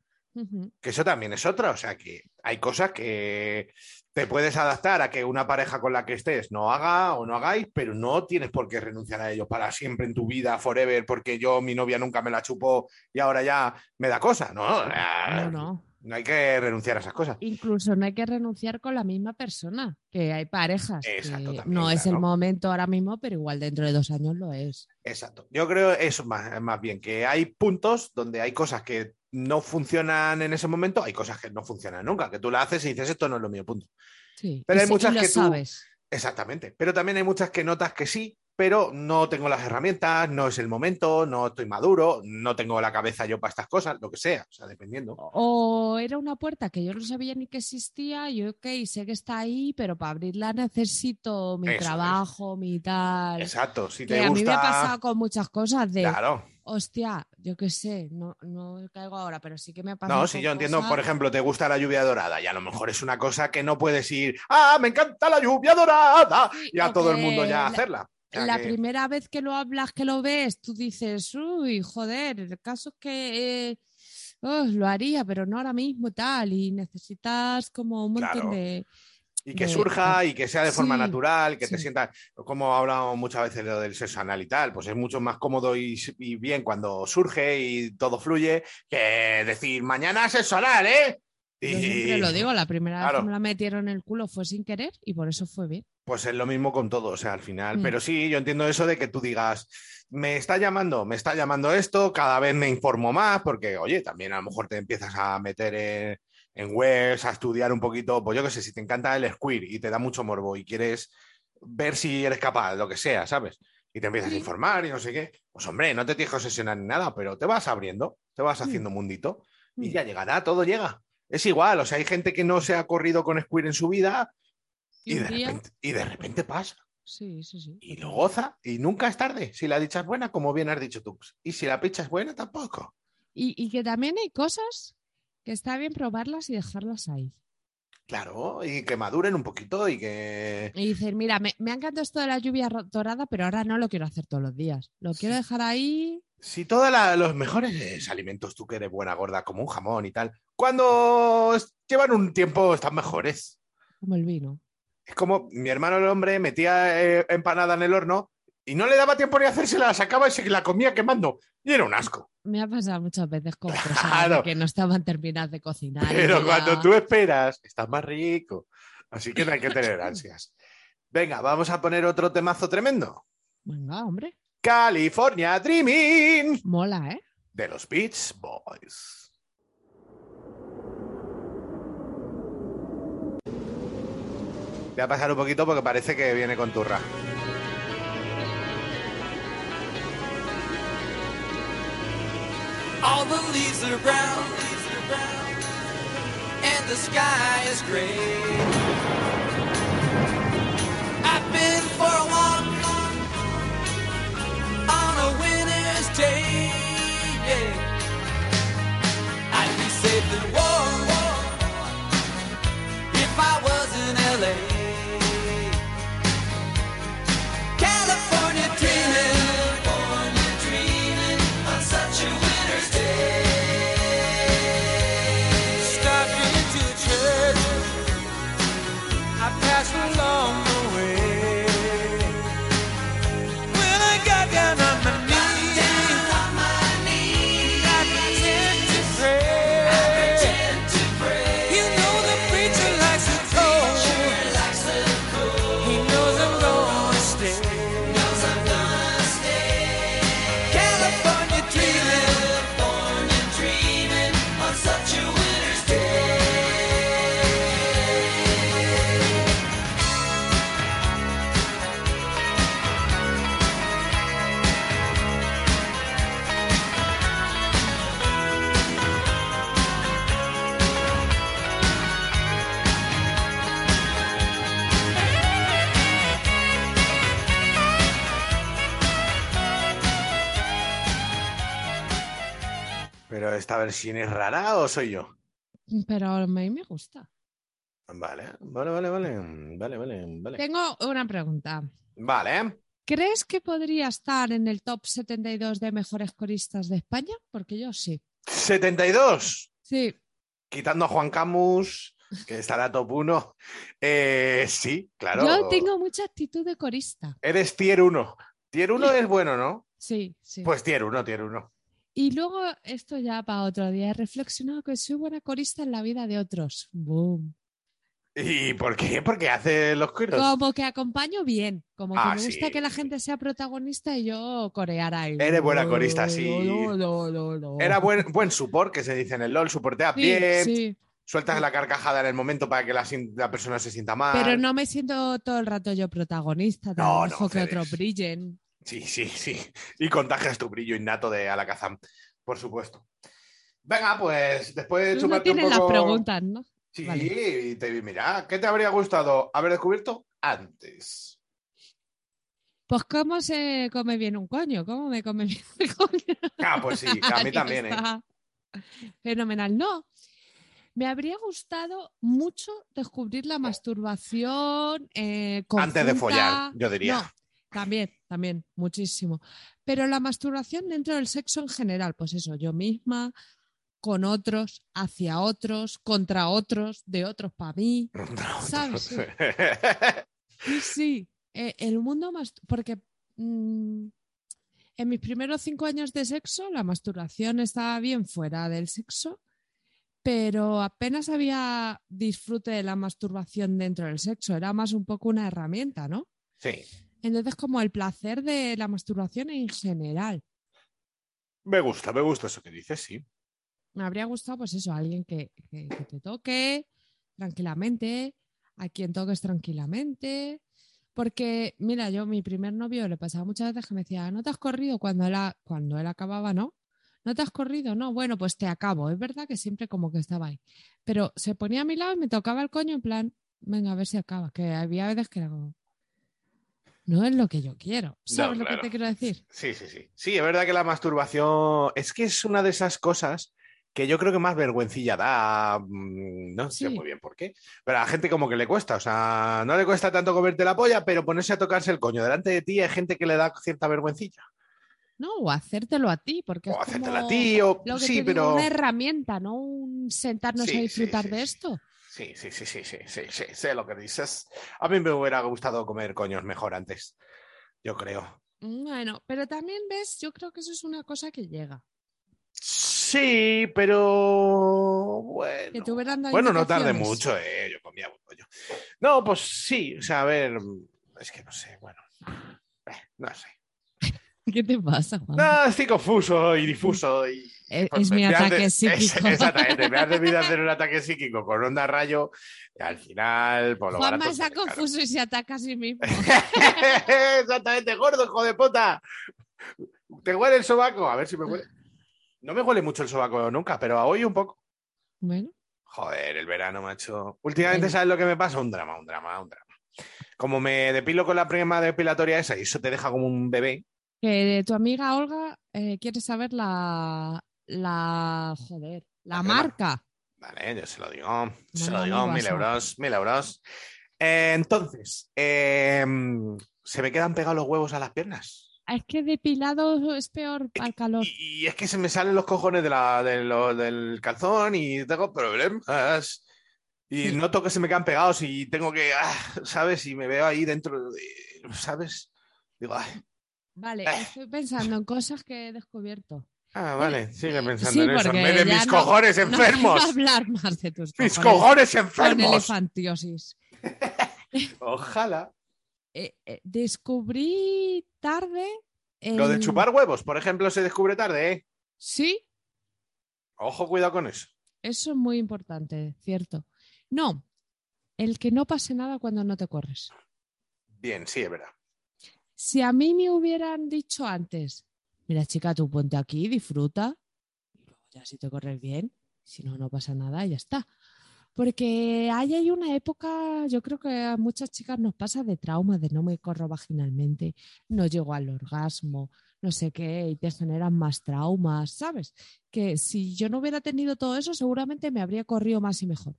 Que eso también es otra, o sea que hay cosas que te puedes adaptar a que una pareja con la que estés no haga o no hagáis, pero no tienes por qué renunciar a ello para siempre en tu vida, forever, porque yo, mi novia nunca me la chupó y ahora ya me da cosa. No, No, no. no hay que renunciar a esas cosas. Incluso no hay que renunciar con la misma persona, que hay parejas. que Exacto, también, no es el momento ahora mismo, pero igual dentro de dos años lo es. Exacto. Yo creo eso más, más bien, que hay puntos donde hay cosas que no funcionan en ese momento, hay cosas que no funcionan nunca, que tú la haces y dices esto no es lo mío, punto. Sí. Pero hay muchas que tú- sabes. Exactamente. Pero también hay muchas que notas que sí, pero no tengo las herramientas, no es el momento, no estoy maduro, no tengo la cabeza yo para estas cosas, lo que sea, o sea, dependiendo. O era una puerta que yo no sabía ni que existía, y ok, sé que está ahí, pero para abrirla necesito mi Eso es. trabajo, mi tal. Exacto, si Que te a mí me ha gusta. pasado con muchas cosas de, Claro. Hostia, yo qué sé, no, no caigo ahora, pero sí que me ha pasado. No, si yo entiendo, por ejemplo, te gusta la lluvia dorada y a lo mejor es una cosa que no puedes ir, ah, me encanta la lluvia dorada Sí, y a todo el mundo ya la- hacerla. La que- primera vez que lo hablas, que lo ves, tú dices, uy, joder, el caso es que eh, oh, lo haría, pero no ahora mismo tal, y necesitas como un montón Claro. de... Y que surja y que sea de forma Sí, natural, que te sientas, como hablamos muchas veces de lo del sexo anal y tal, pues es mucho más cómodo y, y bien cuando surge y todo fluye que decir mañana sexo anal, ¿eh? Yo siempre lo digo, la primera vez que me la metieron en el culo fue sin querer y por eso fue bien. Pues es lo mismo con todo, o sea, al final. Mm. Pero sí, yo entiendo eso de que tú digas, me está llamando, me está llamando esto, cada vez me informo más, porque, oye, también a lo mejor te empiezas a meter en, en webs, a estudiar un poquito, pues yo qué sé, si te encanta el squir y te da mucho morbo y quieres ver si eres capaz, lo que sea, ¿sabes? Y te empiezas a informar y no sé qué, pues hombre, no te tienes que obsesionar ni nada, pero te vas abriendo, te vas Mm. haciendo mundito y Mm. ya llegará, todo llega. Es igual, o sea, hay gente que no se ha corrido con squir en su vida y, de repente, y de repente pasa Sí, sí, sí. y lo goza y nunca es tarde. Si la dicha es buena, como bien has dicho tú. Y si la picha es buena, tampoco. Y, y que también hay cosas que está bien probarlas y dejarlas ahí. Claro, y que maduren un poquito y que... Y dices, mira, me, me ha encantado esto de la lluvia dorada, pero ahora no lo quiero hacer todos los días. Lo quiero dejar ahí. Si todos los mejores alimentos, tú que eres buena gorda, como un jamón y tal, cuando llevan un tiempo están mejores. Como el vino. Es como mi hermano el hombre metía eh, empanada en el horno y no le daba tiempo ni a hacérsela, la sacaba y se la comía quemando. Y era un asco. Me ha pasado muchas veces con <laughs> cosas Claro. que no estaban terminadas de cocinar. Pero ya- cuando tú esperas, estás más rico. Así que no hay que tener <laughs> ansias. Venga, vamos a poner otro temazo tremendo. Venga, hombre. California Dreaming Mola, ¿eh? de los Beach Boys. Voy a pasar un poquito porque parece que viene con turra. All the leaves are brown, and the sky is gray. I've been for a walk on a winter's day. Yeah. I'd be safe and warm versión es rara o soy yo? Pero a mí me gusta. Vale, vale, vale, vale, vale, vale, vale. Tengo una pregunta. Vale. ¿Crees que podría estar en el top 72 de mejores coristas de España? Porque yo sí. 72. Sí, Quitando a Juan Camus, que estará top 1. Eh, sí, claro. yo tengo mucha actitud de corista. Eres tier 1. Tier 1 es bueno, ¿no? Sí, sí. Pues tier 1, tier 1. Y luego, esto ya para otro día, he reflexionado que soy buena corista en la vida de otros. Boom. ¿Y por qué? Porque hace los cuiros. Como que acompaño bien, como que Ah, me gusta sí, que la gente sea protagonista y yo corear ahí. Eres buena corista, sí. No, no, no. Era buen, buen support, que se dice en el LOL, soportea Sí, bien, sí, sueltas la carcajada en el momento para que la, la persona se sienta mal. pero no me siento todo el rato yo protagonista, te No, dejo que otros brillen. Sí, sí, sí. Y contagias tu brillo innato de Alakazam, por supuesto. Venga, pues después de Tú no chuparte un poco... las preguntas, ¿no? Sí, Vale. y te, mira, ¿qué te habría gustado haber descubierto antes? Pues cómo se come bien un coño, cómo me come bien el coño. <laughs> Ah, pues sí, a mí <laughs> también, ¿eh? Fenomenal. No, me habría gustado mucho descubrir la masturbación eh, Antes de follar, yo diría. No, también, también, muchísimo. Pero la masturbación dentro del sexo en general, pues eso, yo misma, con otros, hacia otros, contra otros, de otros para mí. <laughs> ¿Sabes? Sí. <laughs> Sí, sí. Eh, el mundo más. Porque mm, en mis primeros cinco años de sexo, la masturbación estaba bien fuera del sexo, pero apenas había disfrute de la masturbación dentro del sexo. Era más un poco una herramienta, ¿no? sí, Entonces, como el placer de la masturbación en general. me gusta, me gusta eso que dices, sí. Me habría gustado, pues eso, alguien que, que- que te toque tranquilamente, a quien toques tranquilamente. Porque, mira, yo, mi primer novio le pasaba muchas veces que me decía, ¿no te has corrido cuando él, cuando él acababa? No. ¿No te has corrido? No, bueno, pues te acabo. Es verdad que siempre como que estaba ahí. Pero se ponía a mi lado y me tocaba el coño en plan, venga, a ver si acaba. Que había veces que era como, no es lo que yo quiero. ¿Sabes lo claro. que te quiero decir? Sí, sí, sí. Sí, es verdad que la masturbación es que es una de esas cosas que yo creo que más vergüencilla da. mm, No sé Sí. muy bien por qué. Pero a la gente como que le cuesta. O sea, no le cuesta tanto comerte la polla, pero ponerse a tocarse el coño delante de ti hay gente que le da cierta vergüencilla. No, o hacértelo a ti, porque O es a ti, o Lo que sí, te digo, pero. una herramienta, no un sentarnos Sí, a disfrutar sí, de esto. Sí, sí, sí, sí, sí, sí, sí, sé lo que dices. A mí me hubiera gustado comer coños mejor antes. Yo creo. Bueno, pero también ves, yo creo que eso es una cosa que llega. Sí, pero bueno. Que te Bueno, no tardé mucho, eh. Yo comía buen pollo. No, pues sí, o sea, a ver, es que no sé, bueno. eh, no sé. <laughs> ¿Qué te pasa, Juan? No, estoy confuso y difuso. Y, Es- pues, es mi ataque de- <laughs> psíquico. es- exactamente, me has debido hacer un ataque psíquico con onda rayo y al final, por lo Juanma está caro. confuso y se ataca a sí mismo. <laughs> Exactamente, gordo, hijo de puta. ¿Te huele el sobaco? A ver si me huele. No me huele mucho el sobaco nunca, pero hoy un poco. Bueno, Joder, el verano, macho. Últimamente. ¿sabes lo que me pasa? Un drama, un drama, un drama. Como me depilo con la crema depilatoria esa y eso te deja como un bebé. que tu amiga Olga eh, quiere saber la, la, joder, la marca. Vale, yo se lo digo. Se lo digo, mil euros, mil euros. Eh, entonces, eh, se me quedan pegados los huevos a las piernas. Es que depilado es peor al calor. Y, y es que se me salen los cojones de la, de lo- del calzón y tengo problemas. Y Sí. noto que se me quedan pegados y tengo que, ah, ¿sabes? Y me veo ahí dentro, de, ¿sabes? Digo, ay, Vale, Eh. estoy pensando en cosas que he descubierto. Ah, vale, sigue pensando Sí, en eso. Me de mis no- cojones No enfermos. quiero hablar más de tus mis cojones cojones con enfermos. elefantiosis. <laughs> Ojalá. Eh, eh, descubrí tarde. Lo de chupar huevos, por ejemplo, se descubre tarde, ¿eh? Sí, Ojo, cuidado con eso. eso es muy importante, cierto. No, el que no pase nada cuando no te corres. Bien, sí, es verdad. Si a mí me hubieran dicho antes, mira chica, tú ponte aquí, disfruta, y luego ya si te corres bien, si no, no pasa nada, y ya está. Porque hay, hay una época, yo creo que a muchas chicas nos pasa de trauma, de no me corro vaginalmente, no llego al orgasmo, no sé qué, y te generan más traumas, ¿sabes? Que si yo no hubiera tenido todo eso, seguramente me habría corrido más y mejor.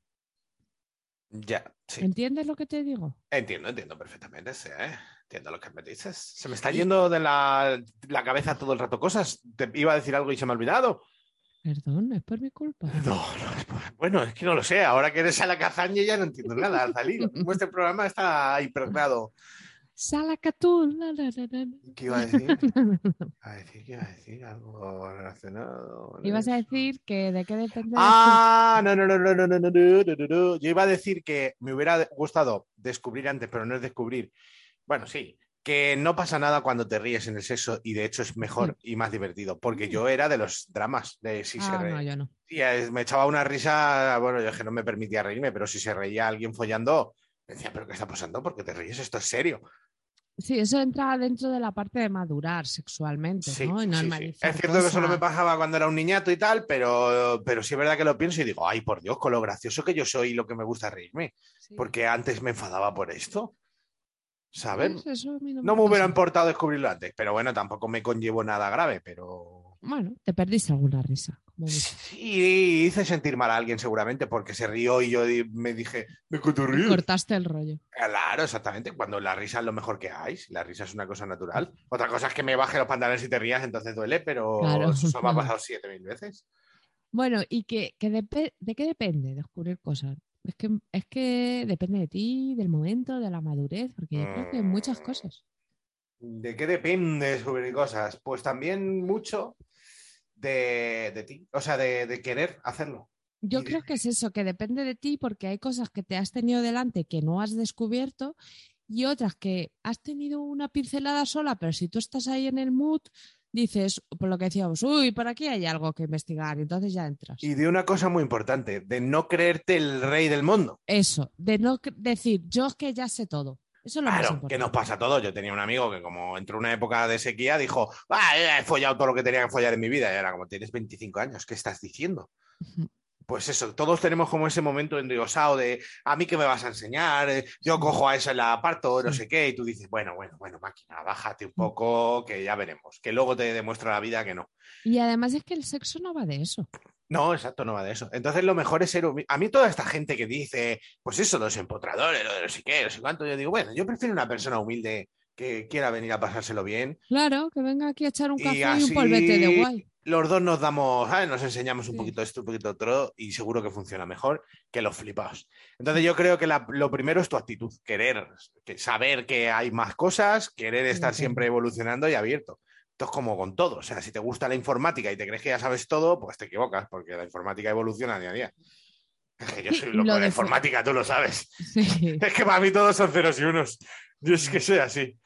Ya, sí. ¿Entiendes lo que te digo? Entiendo, entiendo perfectamente, sí, ¿eh? Entiendo lo que me dices. Se me está yendo de la, la cabeza todo el rato cosas. Te iba a decir algo y se me ha olvidado. Perdón, es por mi culpa. No, no, es por- bueno, es que no lo sé. Ahora que eres a la cazaña ya no entiendo nada, <laughs> Azalí. Vuestro programa está impregnado. Salacatún. la, la, la, la. ¿Qué iba a decir? <laughs> A decir, ¿qué iba a decir? Algo relacionado. Ibas a decir que de qué depende. Ah, no, no, no, no, no, no, no, no, no, no, no. Yo iba a decir que me hubiera gustado descubrir antes, pero no es descubrir. Bueno, sí, que no pasa nada cuando te ríes en el sexo y de hecho es mejor y más divertido, porque yo era de los dramas, de si se Ah, re- no, yo no. y, eh, me echaba una risa, bueno, yo es que no me permitía reírme, pero si se reía alguien follando, decía, ¿pero qué está pasando? ¿Por qué te ríes? Esto es serio. Sí, eso entra dentro de la parte de madurar sexualmente, Sí, ¿no? Y sí, sí. normalizar Es cierto que eso no me pasaba cuando era un niñato y tal, pero, pero sí es verdad que lo pienso y digo, ay, por Dios, con lo gracioso que yo soy y lo que me gusta reírme. Porque antes me enfadaba por esto. ¿Sabes? Pues no, me hubiera importado descubrirlo antes, pero bueno, tampoco me conllevo nada grave, pero Bueno, te perdiste alguna risa. como sí hice sentir mal a alguien seguramente porque se rió y yo me dije, ¿de qué te Y ríes? cortaste el rollo. Claro, exactamente, cuando la risa es lo mejor que hay, la risa es una cosa natural. Otra cosa es que me baje los pantalones y te rías, entonces duele, pero Claro. eso me ha <laughs> pasado siete mil veces. Bueno, ¿y que, de qué depende descubrir cosas? Es que, es que depende de ti, del momento, de la madurez, porque yo creo que muchas Mm. cosas. ¿De qué depende descubrir cosas? Pues también mucho de, de ti, o sea, de, de querer hacerlo. Yo creo que es eso, que depende de ti, porque hay cosas que te has tenido delante que no has descubierto y otras que has tenido una pincelada sola, pero si tú estás ahí en el mood, dices, por lo que decíamos, uy, por aquí hay algo que investigar, y entonces ya entras. Y de una cosa muy importante, de no creerte el rey del mundo. Eso, de no decir, yo es que ya sé todo. Eso es lo más Claro, importante. que nos pasa a todos. Yo tenía un amigo que como entró una época de sequía, dijo, ah, he follado todo lo que tenía que follar en mi vida. Y era como, tienes 25 años, ¿qué estás diciendo? Pues eso, todos tenemos como ese momento endiosado de, a mí qué me vas a enseñar, Eh, yo cojo a esa y la aparto, no sé qué, y tú dices, bueno, bueno, bueno, máquina, bájate un poco, que ya veremos, que luego te demuestra la vida que no. Y además es que el sexo no va de eso. No, exacto, no va de eso. Entonces lo mejor es ser humilde. A mí toda esta gente que dice, pues eso, los empotradores, lo de no sé qué, no sé cuánto, yo digo, bueno, yo prefiero una persona humilde que quiera venir a pasárselo bien. Claro, que venga aquí a echar un Y café y, así un polvete de guay. Los dos nos damos, ¿sabes? nos enseñamos un Sí. poquito esto, un poquito otro, y seguro que funciona mejor que los flipados. Entonces yo creo que la- lo primero es tu actitud, querer, que saber que hay más cosas, querer estar sí. siempre evolucionando y abierto. Esto es como con todo, o sea, si te gusta la informática y te crees que ya sabes todo, pues te equivocas, porque la informática evoluciona día a día. Es que yo soy <laughs> loco lo de la informática, tú lo sabes. Sí. <laughs> Es que para mí todos son ceros y unos. Yo es que soy así.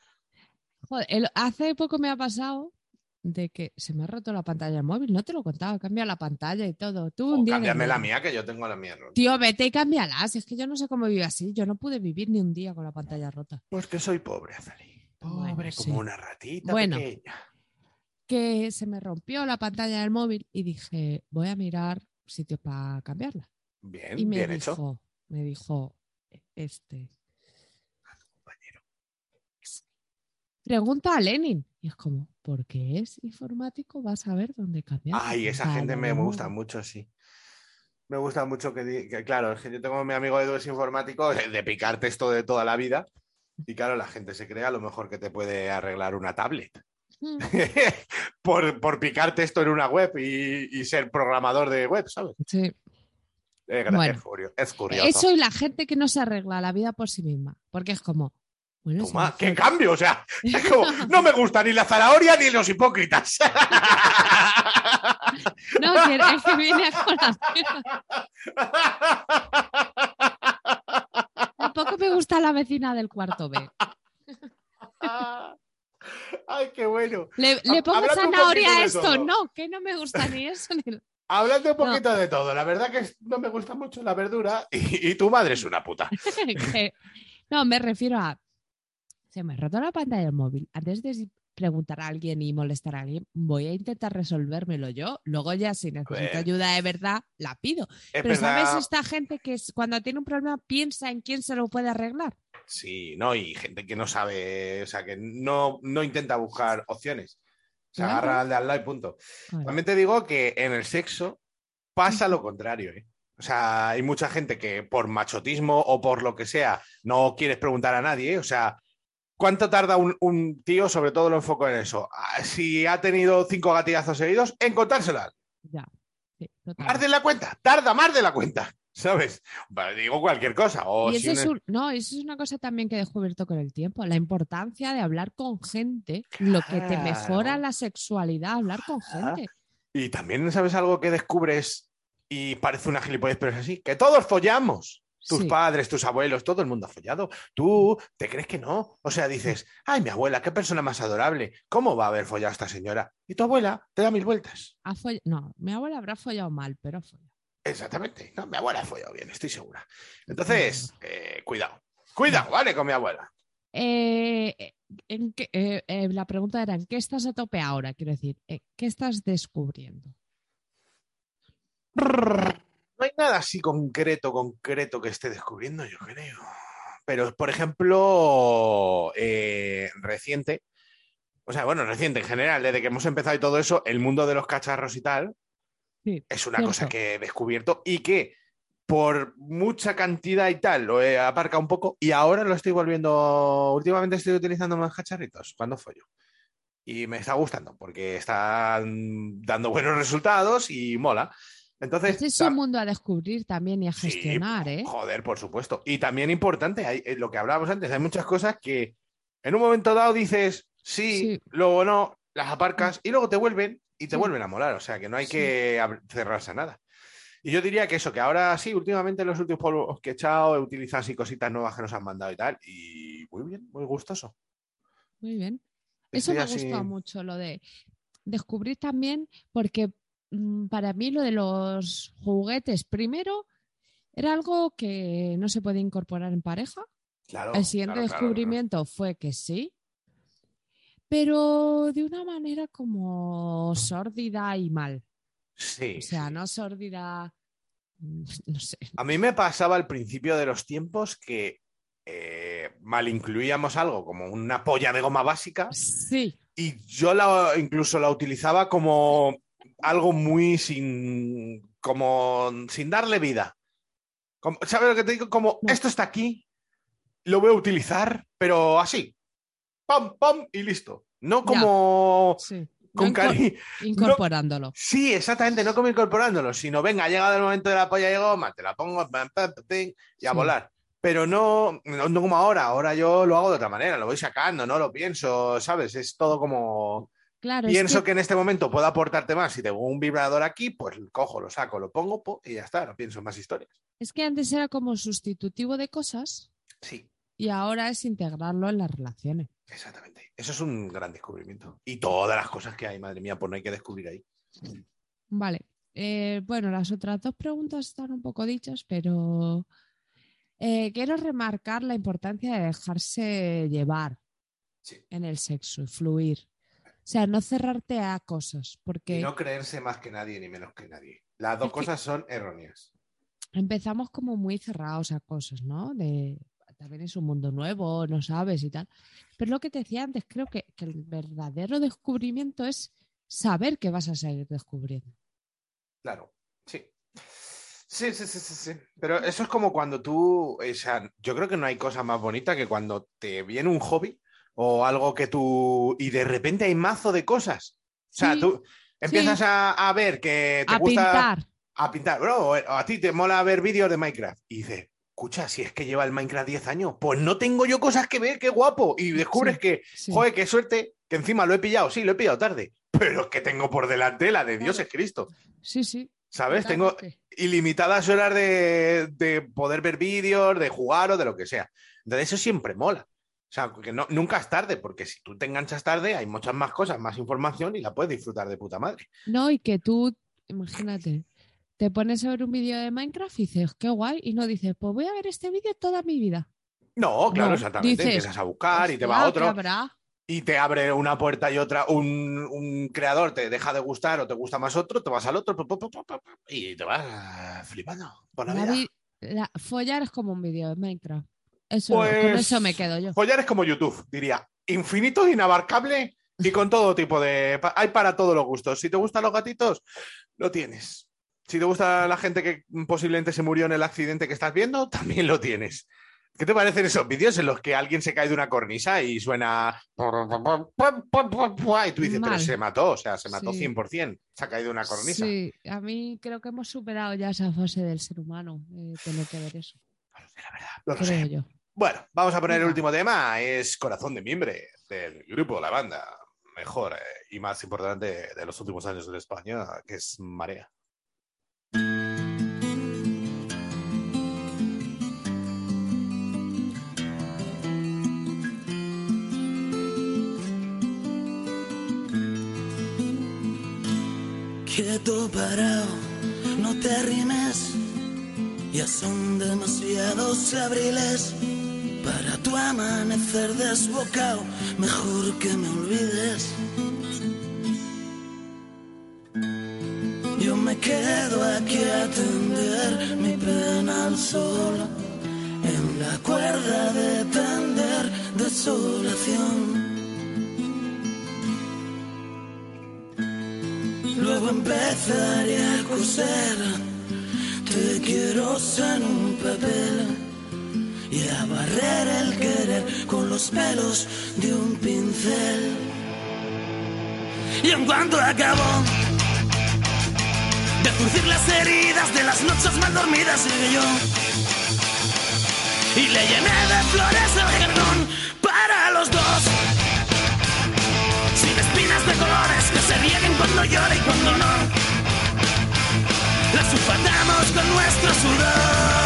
Joder, el- hace poco me ha pasado de que se me ha roto la pantalla del móvil. No te lo contaba, cambia la pantalla y todo. Tú un O día de cámbiame la mía, que yo tengo la mía. rota. Tío, vete y cámbiala. Si es que yo no sé cómo vive así. Yo no pude vivir ni un día con la pantalla rota. Pues que soy pobre, Azalí. Pobre Bueno, como sí. una ratita Bueno. pequeña. Que se me rompió la pantalla del móvil y dije, voy a mirar sitios para cambiarla. Bien, Y me bien dijo, hecho. me dijo, este. Pregunta a Lenin. Y es como, ¿por qué es informático? Vas a ver dónde cambiar. Ay, esa gente me gusta mucho, sí. Me gusta mucho que, que, claro, es que yo tengo a mi amigo Edu es informático <laughs> de, de picar texto de toda la vida. Y claro, la gente se crea a lo mejor que te puede arreglar una tablet. Mm, <laughs> por, por picar texto en una web y, y ser programador de web, ¿sabes? Sí. Eh, Bueno. es curioso. Eso y la gente que no se arregla la vida por sí misma. Porque es como, bueno, Toma, ¡Qué cambio! O sea, es como, <laughs> no me gusta ni la zanahoria ni los hipócritas. <laughs> No, es que viene a colación. Tampoco me gusta la vecina del cuarto B. ¡Ay, qué bueno! Le, le pongo zanahoria a esto. No, que no me gusta ni eso ni <laughs> Hablando un poquito de todo, la verdad que no me gusta mucho la verdura y, y tu madre es una puta. No, me refiero a. Se me ha roto la pantalla del móvil. Antes de preguntar a alguien y molestar a alguien, voy a intentar resolvérmelo yo. Luego, ya si necesito Pues- ayuda de verdad, la pido. Es Pero ¿sabes esta gente que es- cuando tiene un problema piensa en quién se lo puede arreglar? Sí, no, y gente que no sabe, o sea, que no, no intenta buscar opciones. Se Claro. agarra al de al lado y punto. Claro. También te digo que en el sexo pasa lo contrario, ¿eh? O sea, hay mucha gente que por machotismo o por lo que sea no quieres preguntar a nadie. O sea, ¿cuánto tarda un, un tío, sobre todo lo enfoco en eso, ah, si ha tenido cinco gatillazos seguidos, en contárselas? Ya. Sí. Más de la cuenta, tarda más de la cuenta, ¿sabes? Digo cualquier cosa. O Y si es, un- no, eso es una cosa también que he descubierto con el tiempo, la importancia de hablar con gente, lo que te mejora la sexualidad, hablar con gente. Y también, ¿sabes algo que descubres y parece una gilipollez, pero es así? Que todos follamos. Tus Sí. padres, tus abuelos, todo el mundo ha follado. Tú te crees que no. O sea, dices, ay, mi abuela, qué persona más adorable. ¿Cómo va a haber follado esta señora? Y tu abuela te da mil vueltas. Ha foll- No, mi abuela habrá follado mal, pero ha follado. Exactamente. No, mi abuela ha follado bien, estoy segura. Entonces, eh, cuidado. Cuidado, ¿vale? Con mi abuela. Eh, eh, ¿en qué- eh, la pregunta era, ¿en qué estás a tope ahora? Quiero decir, ¿qué estás descubriendo? No hay nada así concreto, concreto que esté descubriendo, yo creo. Pero, por ejemplo, eh, reciente, o sea, bueno, reciente en general, desde que hemos empezado y todo eso, el mundo de los cacharros y tal, Sí, es una cierto. cosa que he descubierto y que por mucha cantidad y tal lo he aparcado un poco y ahora lo estoy volviendo, últimamente estoy utilizando más cacharritos cuando follo. Y me está gustando porque están dando buenos resultados y mola. Entonces, Este es un mundo a descubrir también y a Sí, gestionar, ¿eh? Joder, por supuesto. Y también importante, hay, eh, lo que hablábamos antes, hay muchas cosas que en un momento dado dices sí, Sí. luego no, las aparcas y luego te vuelven y te Sí. vuelven a molar. O sea que no hay que cerrarse a nada. Y yo diría que eso, que ahora sí, últimamente los últimos polvos que he echado he utilizado así cositas nuevas que nos han mandado y tal. Y muy bien, muy gustoso. Muy bien. Eso Estoy me así- gusta mucho, lo de descubrir también, porque para mí lo de los juguetes, primero, era algo que no se puede incorporar en pareja. Claro, El siguiente claro, claro, descubrimiento fue que sí, pero de una manera como sórdida y mal. Sí. O sea, sí. no sórdida, mm, <laughs> no sé. A mí me pasaba al principio de los tiempos que eh, mal incluíamos algo como una polla de goma básica Sí, y yo la, incluso la utilizaba como algo muy sin, como sin darle vida. Como- ¿Sabes lo que te digo? Como esto está aquí, lo voy a utilizar, pero así. Pam, pam y listo. No como sí. con No incor- cariño. Incorporándolo. Sí, exactamente, no como incorporándolo, sino venga, ha llegado el momento de la polla de goma, te la pongo pam, pam, pam, pam, y a Sí. volar. Pero no, no, no como ahora, ahora yo lo hago de otra manera, lo voy sacando, no lo pienso, ¿sabes? Es todo como... Claro, es Pienso que- que... en este momento puedo aportarte más. Si tengo un vibrador aquí, pues cojo, lo saco, lo pongo po, y ya está, no pienso en más historias. Es que antes era como sustitutivo de cosas Sí, y ahora es integrarlo en las relaciones. exactamente. Eso es un gran descubrimiento. Y todas las cosas que hay, madre mía, pues no hay que descubrir ahí. Vale. Eh, bueno, las otras dos preguntas están un poco dichas, pero eh, quiero remarcar la importancia de dejarse llevar Sí. en el sexo y fluir. O sea, no cerrarte a cosas, porque Y no creerse más que nadie ni menos que nadie. Las dos Es cosas son erróneas. empezamos como muy cerrados a cosas, ¿no? De también es un mundo nuevo, no sabes y tal. Pero lo que te decía antes, creo que, que el verdadero descubrimiento es saber que vas a seguir descubriendo. Claro, sí. Sí, sí, sí, sí, sí. Pero eso es como cuando tú, o sea, yo creo que no hay cosa más bonita que cuando te viene un hobby o algo que tú, y de repente hay mazo de cosas. O sea, Sí, tú empiezas a, a ver que te a gusta pintar. a pintar, bro, a ti te mola ver vídeos de Minecraft y dices, escucha, si es que lleva el Minecraft 10 años, pues no tengo yo cosas que ver, qué guapo. Y descubres Sí, que, joder, qué suerte, que encima lo he pillado, sí, lo he pillado tarde, <laughs> pero es que tengo por delante la de Dios es Cristo. Sí, sí. ¿Sabes? Tengo ilimitadas horas de, de poder ver vídeos, de jugar o de lo que sea. Entonces eso siempre mola. O sea, que no, nunca es tarde, porque si tú te enganchas tarde, hay muchas más cosas, más información y la puedes disfrutar de puta madre. No, y que tú, imagínate, te pones a ver un vídeo de Minecraft y dices, qué guay, y no dices, pues voy a ver este vídeo toda mi vida. No, claro, No, exactamente. dices, Empiezas a buscar y te va otro. y te abre una puerta y otra, un, un creador te deja de gustar o te gusta más otro, te vas al otro y te vas flipando por la La vida. vi- la- follar es como un vídeo de Minecraft. Eso, Pues, con eso me quedo yo. Follar es como YouTube, diría. Infinito, inabarcable y con todo tipo de... Hay para todos los gustos. Si te gustan los gatitos, lo tienes. Si te gusta la gente que posiblemente se murió en el accidente que estás viendo, <laughs> también lo tienes. ¿Qué te parecen esos vídeos en los que alguien se cae de una cornisa y suena... Y tú dices, pero se mató, o sea, se mató Sí. 100%, se ha caído de una cornisa. Sí, a mí creo que hemos superado ya esa fase del ser humano, eh, tener que ver eso, No lo creo sé. yo. Bueno, vamos a poner el último tema. Es Corazón de Mimbre, del grupo La Banda. Mejor eh, y más importante de los últimos años de España, que es Marea. Quieto parado, no te rimes. Ya son demasiados abriles para tu amanecer desbocado. Mejor que me olvides. Yo me quedo aquí a tender mi pena al sol. En la cuerda de tender desolación. Luego empezaré a coser. Te quiero en un papel y a barrer el querer con los pelos de un pincel. Y en cuanto acabó de zurcir las heridas de las noches mal dormidas, llegué yo y le llené de flores el jardón para los dos. Sin espinas de colores que se rieguen cuando llore y cuando no. Las sulfatamos con nuestro sudor.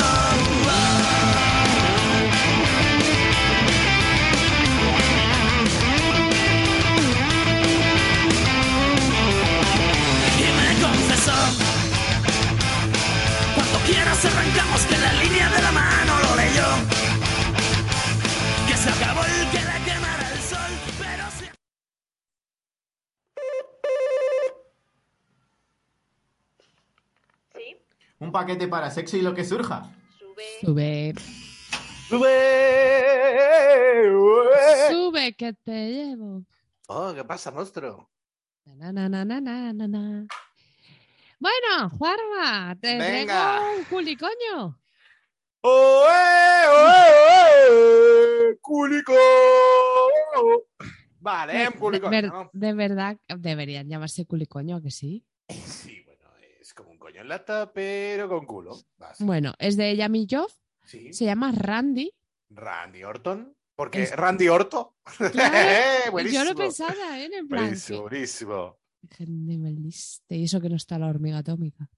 Paquete para sexo y lo que surja. sube. Sube, ¡Sube! sube que te llevo. Oh, ¿qué pasa, monstruo? Na, na, na, na, na, na, na. Bueno, Juanma, te Venga. traigo un culicoño. ¡Oe, oe, oe! ¡Culico! Vale, De, un culico. de ver- ¿no? de verdad deberían llamarse culicoño, ¿a que sí? Sí, bueno, es como un coño en lata, pero con culo. Bueno, es de Yami Joff, Sí. se llama Randy. Randy Orton. Porque Es- Randy Orto. Claro, buenísimo. <laughs> Yo lo pensaba, ¿eh? En plan. Buenísimo, que- Y eso que no está la hormiga atómica.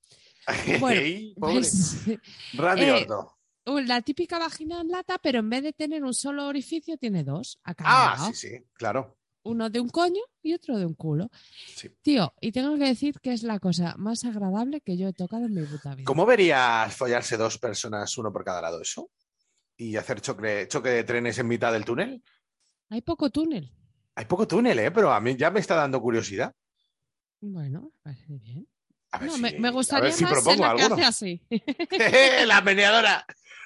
<laughs> Bueno, Ey. Pues, <laughs> Randy eh, Orto. la típica vagina en lata, pero en vez de tener un solo orificio, tiene dos. a cada Ah, sí, sí, claro. Uno de un coño y otro de un culo. Sí. Tío, y tengo que decir que es la cosa más agradable que yo he tocado en mi puta vida. ¿Cómo verías follarse dos personas, uno por cada lado, eso? Y hacer choque, choque de trenes en mitad del túnel. Hay poco túnel. Hay poco túnel, ¿eh? Pero a mí ya me está dando curiosidad. Bueno, parece bien. A ver No, si, me, me a gustaría ver si más propongo la que alguno. hace así. <laughs> la meneadora.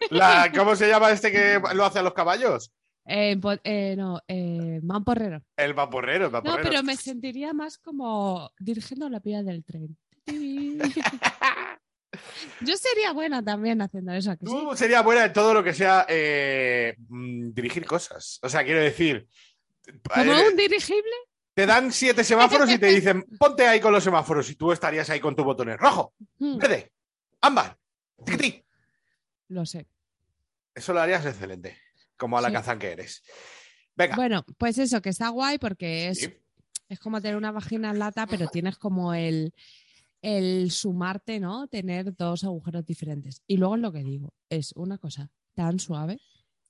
La, ¿Cómo se llama este que lo hace a los caballos? Eh, eh, no, eh, mamporrero. El vaporrero, el No, vaporrero. pero me sentiría más como dirigiendo la vía del tren. <laughs> Yo sería buena también haciendo eso. ¿a que sí? Tú sería buena en todo lo que sea eh, mm, dirigir cosas. O sea, quiero decir, Como un dirigible. te dan siete semáforos y te dicen, ponte ahí con los semáforos y tú estarías ahí con tu botones. Rojo, Mm, verde, ámbar, tiquití. Lo sé. Eso lo harías excelente, como a la Sí. que eres. Venga. Bueno, pues eso, que está guay porque es, Sí. es como tener una vagina en lata, pero tienes como el, el sumarte, ¿no? Tener dos agujeros diferentes. Y luego es lo que digo, es una cosa tan suave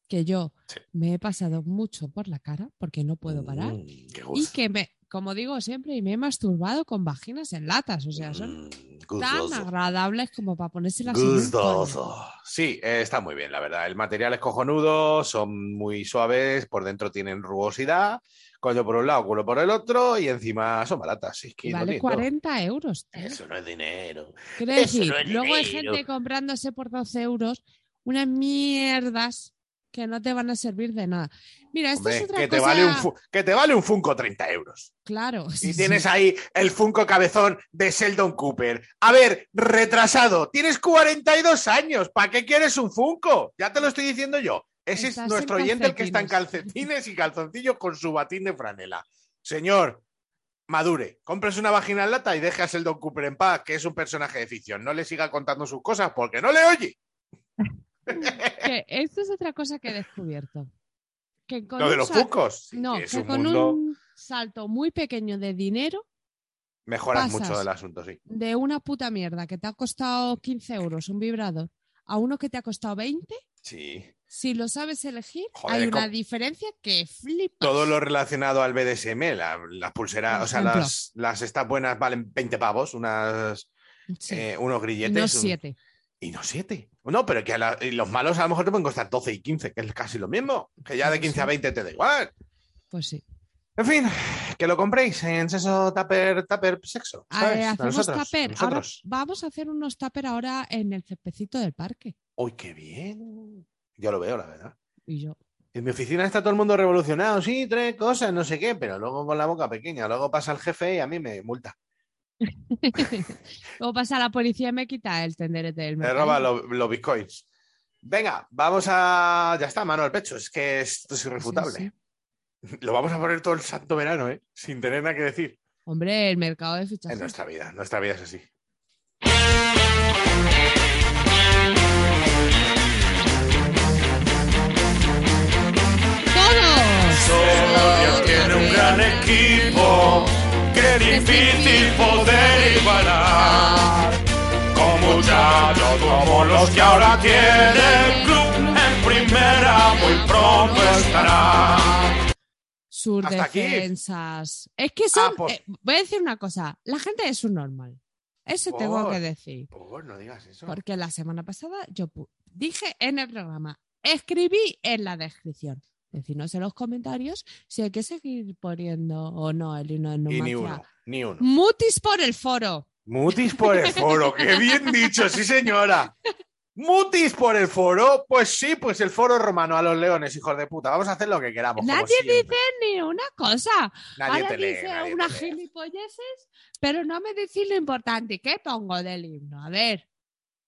que yo Sí. me he pasado mucho por la cara porque no puedo parar. Mm, Y que me, como digo siempre, y me he masturbado con vaginas en latas. O sea, son Mm, tan agradables como para un coño. Gustoso. Sí, eh, está muy bien, la verdad. El material es cojonudo, son muy suaves, por dentro tienen rugosidad, coño por un lado, culo por el otro, y encima son baratas. Es que vale tienen todo. 40 euros. tío. Eso no es dinero. Quiero decir, no luego hay gente comprándose por 12 euros unas mierdas que no te van a servir de nada. Mira, esto Hombre, es otra que, te cosa. vale un que te vale un Funko 30 euros. Claro. sí, Y sí. tienes ahí el Funko cabezón de Sheldon Cooper. A ver, retrasado, tienes 42 años. ¿Para qué quieres un Funko? Ya te lo estoy diciendo yo. Ese Estás es nuestro en oyente el que está en calcetines. calcetines y calzoncillos con su batín de franela. Señor, madure, compres una vagina en lata y deje a Sheldon Cooper en paz, que es un personaje de ficción. No le siga contando sus cosas porque no le oye. Que esto es otra cosa que he descubierto. Que con Lo de los sí, No, es que un con mundo. un salto muy pequeño de dinero, Mejoras mucho del asunto, sí. de una puta mierda que te ha costado 15 euros un vibrador a uno que te ha costado 20, Sí. si lo sabes elegir, Joder, hay una diferencia que flipas. todo lo relacionado al BDSM, la- las pulseras, Por o sea, las, las estas buenas valen 20 pavos, unas, Sí, eh, unos grilletes. no un- siete. Y no 7. No, pero que a la- y los malos a lo mejor te pueden costar 12 y 15, que es casi lo mismo. Que ya de Pues 15 a sí. 20 te da igual. Pues sí. En fin, que lo compréis en Seso Tupper, Tupper Sexo. ¿sabes? A hacemos nosotros, a tupper. Ahora nosotros. vamos a hacer unos tupper ahora en el cepecito del parque. Uy, qué bien. Yo lo veo, la verdad. Y yo, En mi oficina está todo el mundo revolucionado. Sí, tres cosas, no sé qué, pero luego con la boca pequeña. Luego pasa el jefe y a mí me multa. <laughs> luego pasa la policía y me quita el tenderete del Me roba lo- los bitcoins. Venga, vamos a. Ya está, mano al pecho. Es que esto es irrefutable. Sí, Lo vamos a poner todo el santo verano, ¿eh? Sin tener nada que decir. Hombre, el mercado de En fichajes. nuestra vida. Nuestra vida es así. ¡Todos! Soria tiene un gran equipo que es difícil poder igualar. Con muchachos como los que ahora tiene el club en primera muy pronto estará. Aquí. defensas. Es que son. Ah, eh, voy a decir una cosa. La gente es un normal. Eso tengo que decir. Por no digas eso. Porque la semana pasada yo dije en el programa, escribí en la descripción. Decidnos en los comentarios si hay que seguir poniendo o no el himno de Y ni Numancia. uno, ni uno. Mutis por el foro. Mutis por el foro, qué bien dicho, sí señora. Mutis por el foro, pues sí, pues el foro romano a los leones, hijos de puta. Vamos a hacer lo que queramos. Nadie dice ni una cosa. Nadie Ahora te lee, dice nadie te unas lee. gilipolleces, pero no me decís lo importante. ¿Qué pongo del himno? A ver.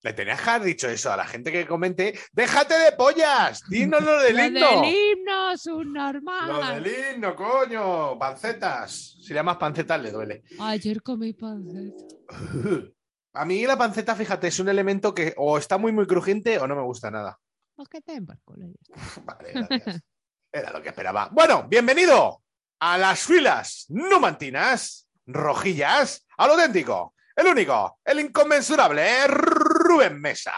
Le tenías que haber dicho eso a la gente que comente. ¡Déjate de pollas! ¡Dinos lo del <laughs> lo himno! del himno es un normal. Lo del himno, coño. Pancetas. Si le llamas pancetas, le duele. Ayer comí panceta. <laughs> A mí la panceta, fíjate, es un elemento que o está muy, muy crujiente o no me gusta nada. Pues que te está. <laughs> Vale, gracias. Era lo que esperaba. Bueno, bienvenido a las filas numantinas, rojillas, al auténtico, el único, el inconmensurable Rubén Mesa.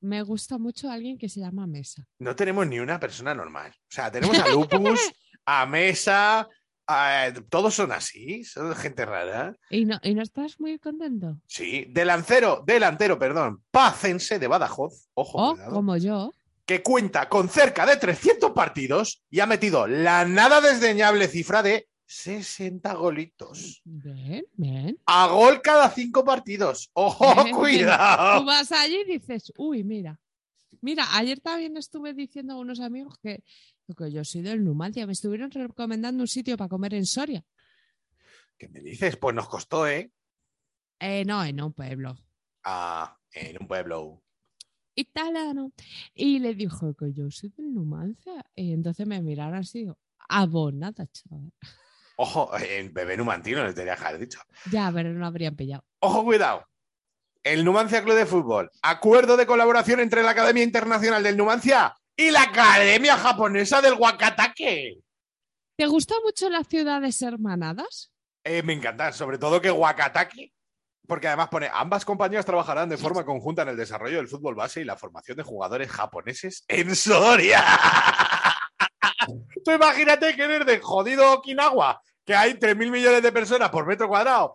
Me gusta mucho alguien que se llama Mesa. No tenemos ni una persona normal. O sea, tenemos a Lupus, a Mesa, a- todos son así, son gente rara. ¿Y no, ¿Y no estás muy contento? Sí, delantero, delantero, perdón, Pacense de Badajoz, ojo, Oh, cuidado, como yo. que cuenta con cerca de 300 partidos y ha metido la nada desdeñable cifra de 60 golitos. Bien, bien. A gol cada cinco partidos. ¡Ojo, Bien. Tú cuidado! vas allí y dices, uy, mira. Mira, ayer también estuve diciendo a unos amigos que, que yo soy del Numancia. Me estuvieron recomendando un sitio para comer en Soria. ¿Qué me dices? Pues nos costó, ¿eh? Eh, no, en un pueblo Ah, en un pueblo. italiano. Y le dijo que yo soy del Numancia. Y entonces me miraron así, abonada, chaval. Ojo, en bebé numantino les que haber dicho. Ya, pero no habrían pillado. Ojo, cuidado. El Numancia Club de Fútbol. Acuerdo de colaboración entre la Academia Internacional del Numancia y la Academia Japonesa del Wakatake. ¿Te gustan mucho las ciudades hermanadas? Eh, me encantan, sobre todo que Wakatake, porque además pone, ambas compañías trabajarán de forma conjunta en el desarrollo del fútbol base y la formación de jugadores japoneses en Soria. <laughs> Tú imagínate que eres de jodido Okinawa, que hay 3.000 millones de personas por metro cuadrado,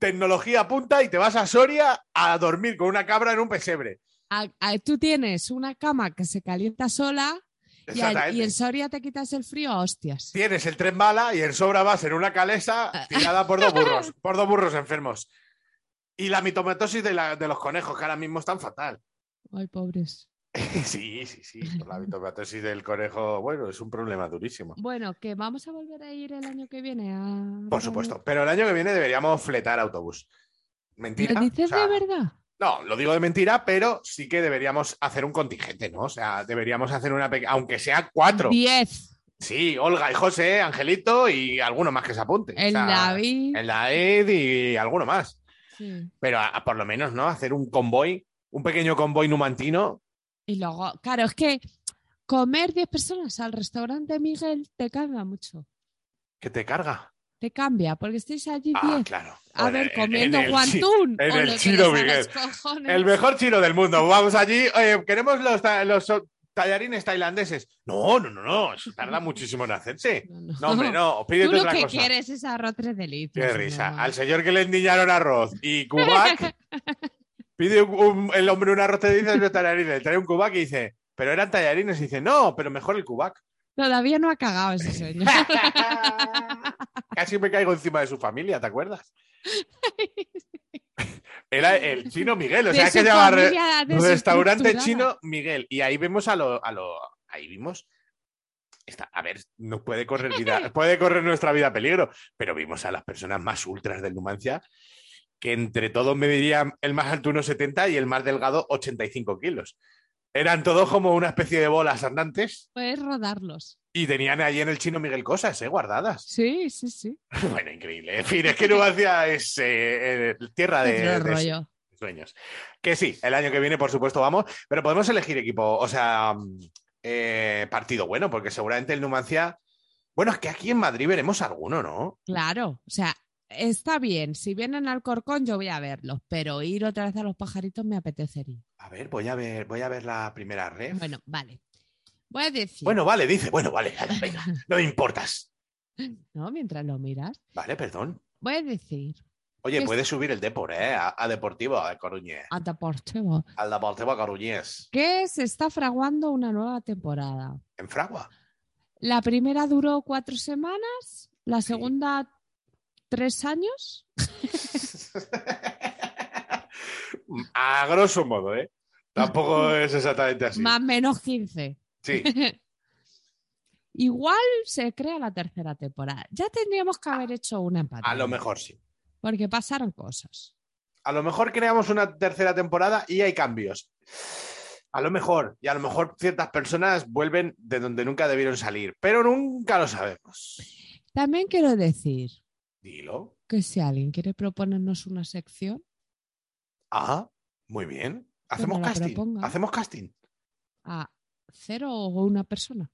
tecnología punta y te vas a Soria a dormir con una cabra en un pesebre. A- a- tú tienes una cama que se calienta sola y, a- Exactamente. y en Soria te quitas el frío a hostias. Tienes el tren bala y en sobra vas en una calesa tirada por dos burros, <laughs> por dos burros enfermos. Y la mitomatosis de, la- de los conejos, que ahora mismo están fatal. Ay, pobres. <laughs> Sí, sí, sí. Por la mitocondrosis del conejo, bueno, es un problema durísimo. Bueno, que vamos a volver a ir el año que viene a... Por supuesto. Pero el año que viene deberíamos fletar autobús. ¿Mentira? ¿Lo dices O sea, de verdad? No, lo digo de mentira, pero sí que deberíamos hacer un contingente, ¿no? O sea, deberíamos hacer una pequeña, aunque sea cuatro. Diez. Sí, Olga y José, Angelito y alguno más que se apunte. O El sea, David. El David y alguno más. Sí. Pero a- a por lo menos, ¿no? Hacer un convoy, un pequeño convoy numantino. Y luego, claro, es que comer 10 personas al restaurante Miguel te cambia mucho. que te carga. Te cambia, porque estáis allí 10. Ah, claro. A ver, en- comiendo en el guantún. en el lo chino Miguel. El mejor chino del mundo. Vamos allí. queremos los, los tallarines tailandeses. No, no, no, no. Eso tarda <laughs> muchísimo en hacerse. No, no. No, hombre, no. <laughs> Tú Pídete lo otra que cosa. quieres es arroz tres delicias. Qué risa. no. Al señor que le endiñaron arroz y <laughs> cubac, pide un- un- el hombre un arroz de los tallarines, trae un cubac y dice, pero eran tallarines. Y dice, no, pero mejor el cubac. Todavía no ha cagado ese señor. <laughs> Casi me caigo encima de su familia, ¿te acuerdas? <laughs> Era el chino Miguel, o De sea, que su se llama restaurante chino Miguel. Y ahí vemos a lo, a lo ahí vimos. Está, a ver, no puede correr vida, <laughs> puede correr nuestra vida peligro, pero vimos a las personas más ultras del Numancia que entre todos me dirían el más alto 1,70 y el más delgado 85 kilos. Eran todos como una especie de bolas andantes Puedes rodarlos. y tenían ahí en el chino Miguel cosas, ¿eh? Guardadas. Sí, sí, sí. <laughs> Bueno, increíble. En fin, es que Numancia es eh, tierra de, Otro de rollo. sueños. Que sí, el año que viene, por supuesto, vamos, pero podemos elegir equipo, o sea, mm, eh, partido bueno, porque seguramente el Numancia. Bueno, es que aquí en Madrid veremos alguno, ¿no? Claro, o sea, está bien. Si vienen al Corcón, yo voy a verlos, pero ir otra vez a los pajaritos me apetecería. A ver, voy a ver, voy a ver la primera red. Bueno, vale. Voy a decir, Bueno, vale, dice, bueno, vale, <laughs> venga, <laughs> no me importas. ¿no? Mientras lo miras, Vale, perdón. voy a decir Oye, Es- puedes subir el Depor, ¿eh? A, a Deportivo, a Coruñés. a Deportivo Al Deportivo Coruñés. que se está fraguando una nueva temporada. En Fragua. La primera duró cuatro semanas, la segunda tres años. <laughs> a grosso modo, ¿eh? Tampoco <laughs> es exactamente así. Más o menos 15. Sí. <laughs> Igual se crea la tercera temporada. Ya tendríamos que haber hecho una empate. A lo mejor sí. Porque pasaron cosas. A lo mejor creamos una tercera temporada y hay cambios. A lo mejor. Y a lo mejor ciertas personas vuelven de donde nunca debieron salir. Pero nunca lo sabemos. También quiero decir Dilo. que si alguien quiere proponernos una sección, Ah, muy bien. Hacemos me la casting. proponga. Hacemos casting. a cero o una persona.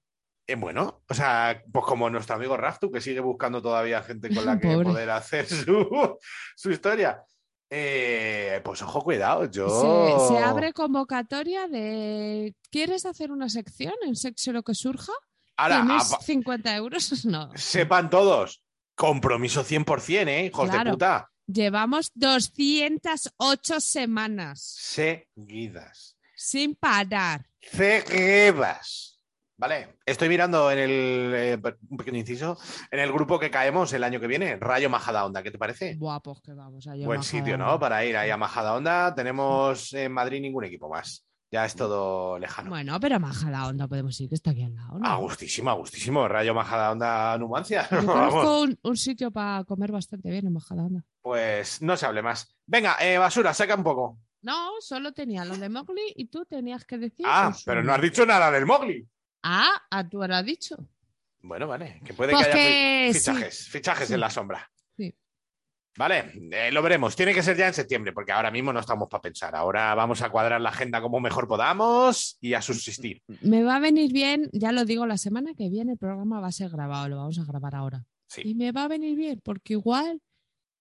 Eh, bueno, o sea, pues como nuestro amigo Raftu, que sigue buscando todavía gente con la <laughs> que poder hacer su, su historia. Eh, pues ojo, cuidado. Yo. Se, se abre convocatoria de ¿quieres hacer una sección en sexo lo que surja? Ahora, ¿Tienes apa- 50 euros? <laughs> No. sepan todos. Compromiso 100%, ¿eh? Hijos de puta. Llevamos 208 semanas Seguidas. sin parar. Seguidas. Vale, estoy mirando en el, eh, un pequeño inciso, en el grupo que caemos el año que viene, Rayo Majada Onda, ¿qué te parece? Guapos que vamos a Buen sitio, ¿no? Para ir ahí a Majada Onda. Tenemos en Madrid ningún equipo más. Ya es todo lejano. Bueno, pero maja la onda podemos ir, que está aquí al lado. ¿no? A gustísimo, a gustísimo. Rayo Majada Onda Numancia. Yo <laughs> Vamos. conozco un, un sitio para comer bastante bien en Majada Onda. Pues no se hable más. Venga, eh, basura, saca un poco. No, solo tenía lo de Mowgli y tú tenías que decir. Ah, pero no has dicho nada del Mowgli. Ah, a tú ahora has dicho. Bueno, vale, que puede Pues que haya fi- sí. fichajes, fichajes Sí. en la sombra. Vale, eh, lo veremos. Tiene que ser ya en septiembre, porque ahora mismo no estamos para pensar. Ahora vamos a cuadrar la agenda como mejor podamos y a subsistir. Me va a venir bien, ya lo digo, la semana que viene el programa va a ser grabado, lo vamos a grabar ahora. Sí. Y me va a venir bien, porque igual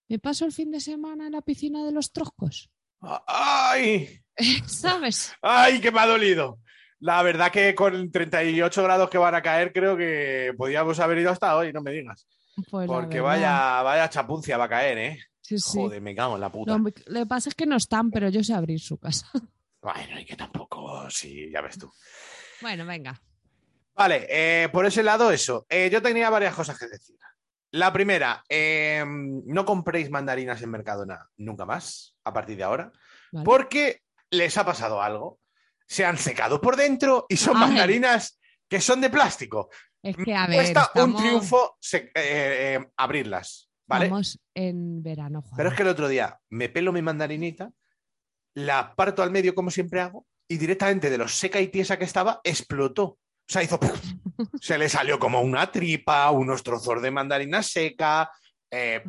me paso el fin de semana en la piscina de los troscos. ¡Ay! <laughs> ¿Sabes? ¡Ay, que me ha dolido! La verdad que con 38 grados que van a caer, creo que podíamos haber ido hasta hoy, no me digas. Pues Porque vaya, vaya chapuncia va a caer, ¿eh? Sí, sí. Joder, me cago en la puta. Lo, lo que pasa es que no están, pero yo sé abrir su casa. <laughs> Bueno, y que tampoco, sí, ya ves tú. bueno, venga. Vale, eh, por ese lado, eso. Eh, yo tenía varias cosas que decir. La primera, eh, no compréis mandarinas en Mercadona nunca más, a partir de ahora, Vale. porque les ha pasado algo. se han secado por dentro y son Ay. mandarinas que son de plástico. Es que, a ver, Cuesta estamos, un triunfo eh, eh, abrirlas, ¿vale? estamos en verano, Juan. Pero es que el otro día me pelo mi mandarinita, la parto al medio como siempre hago y directamente de lo seca y tiesa que estaba, explotó. O sea, hizo... <laughs> Se le salió como una tripa, unos trozos de mandarina seca. eh,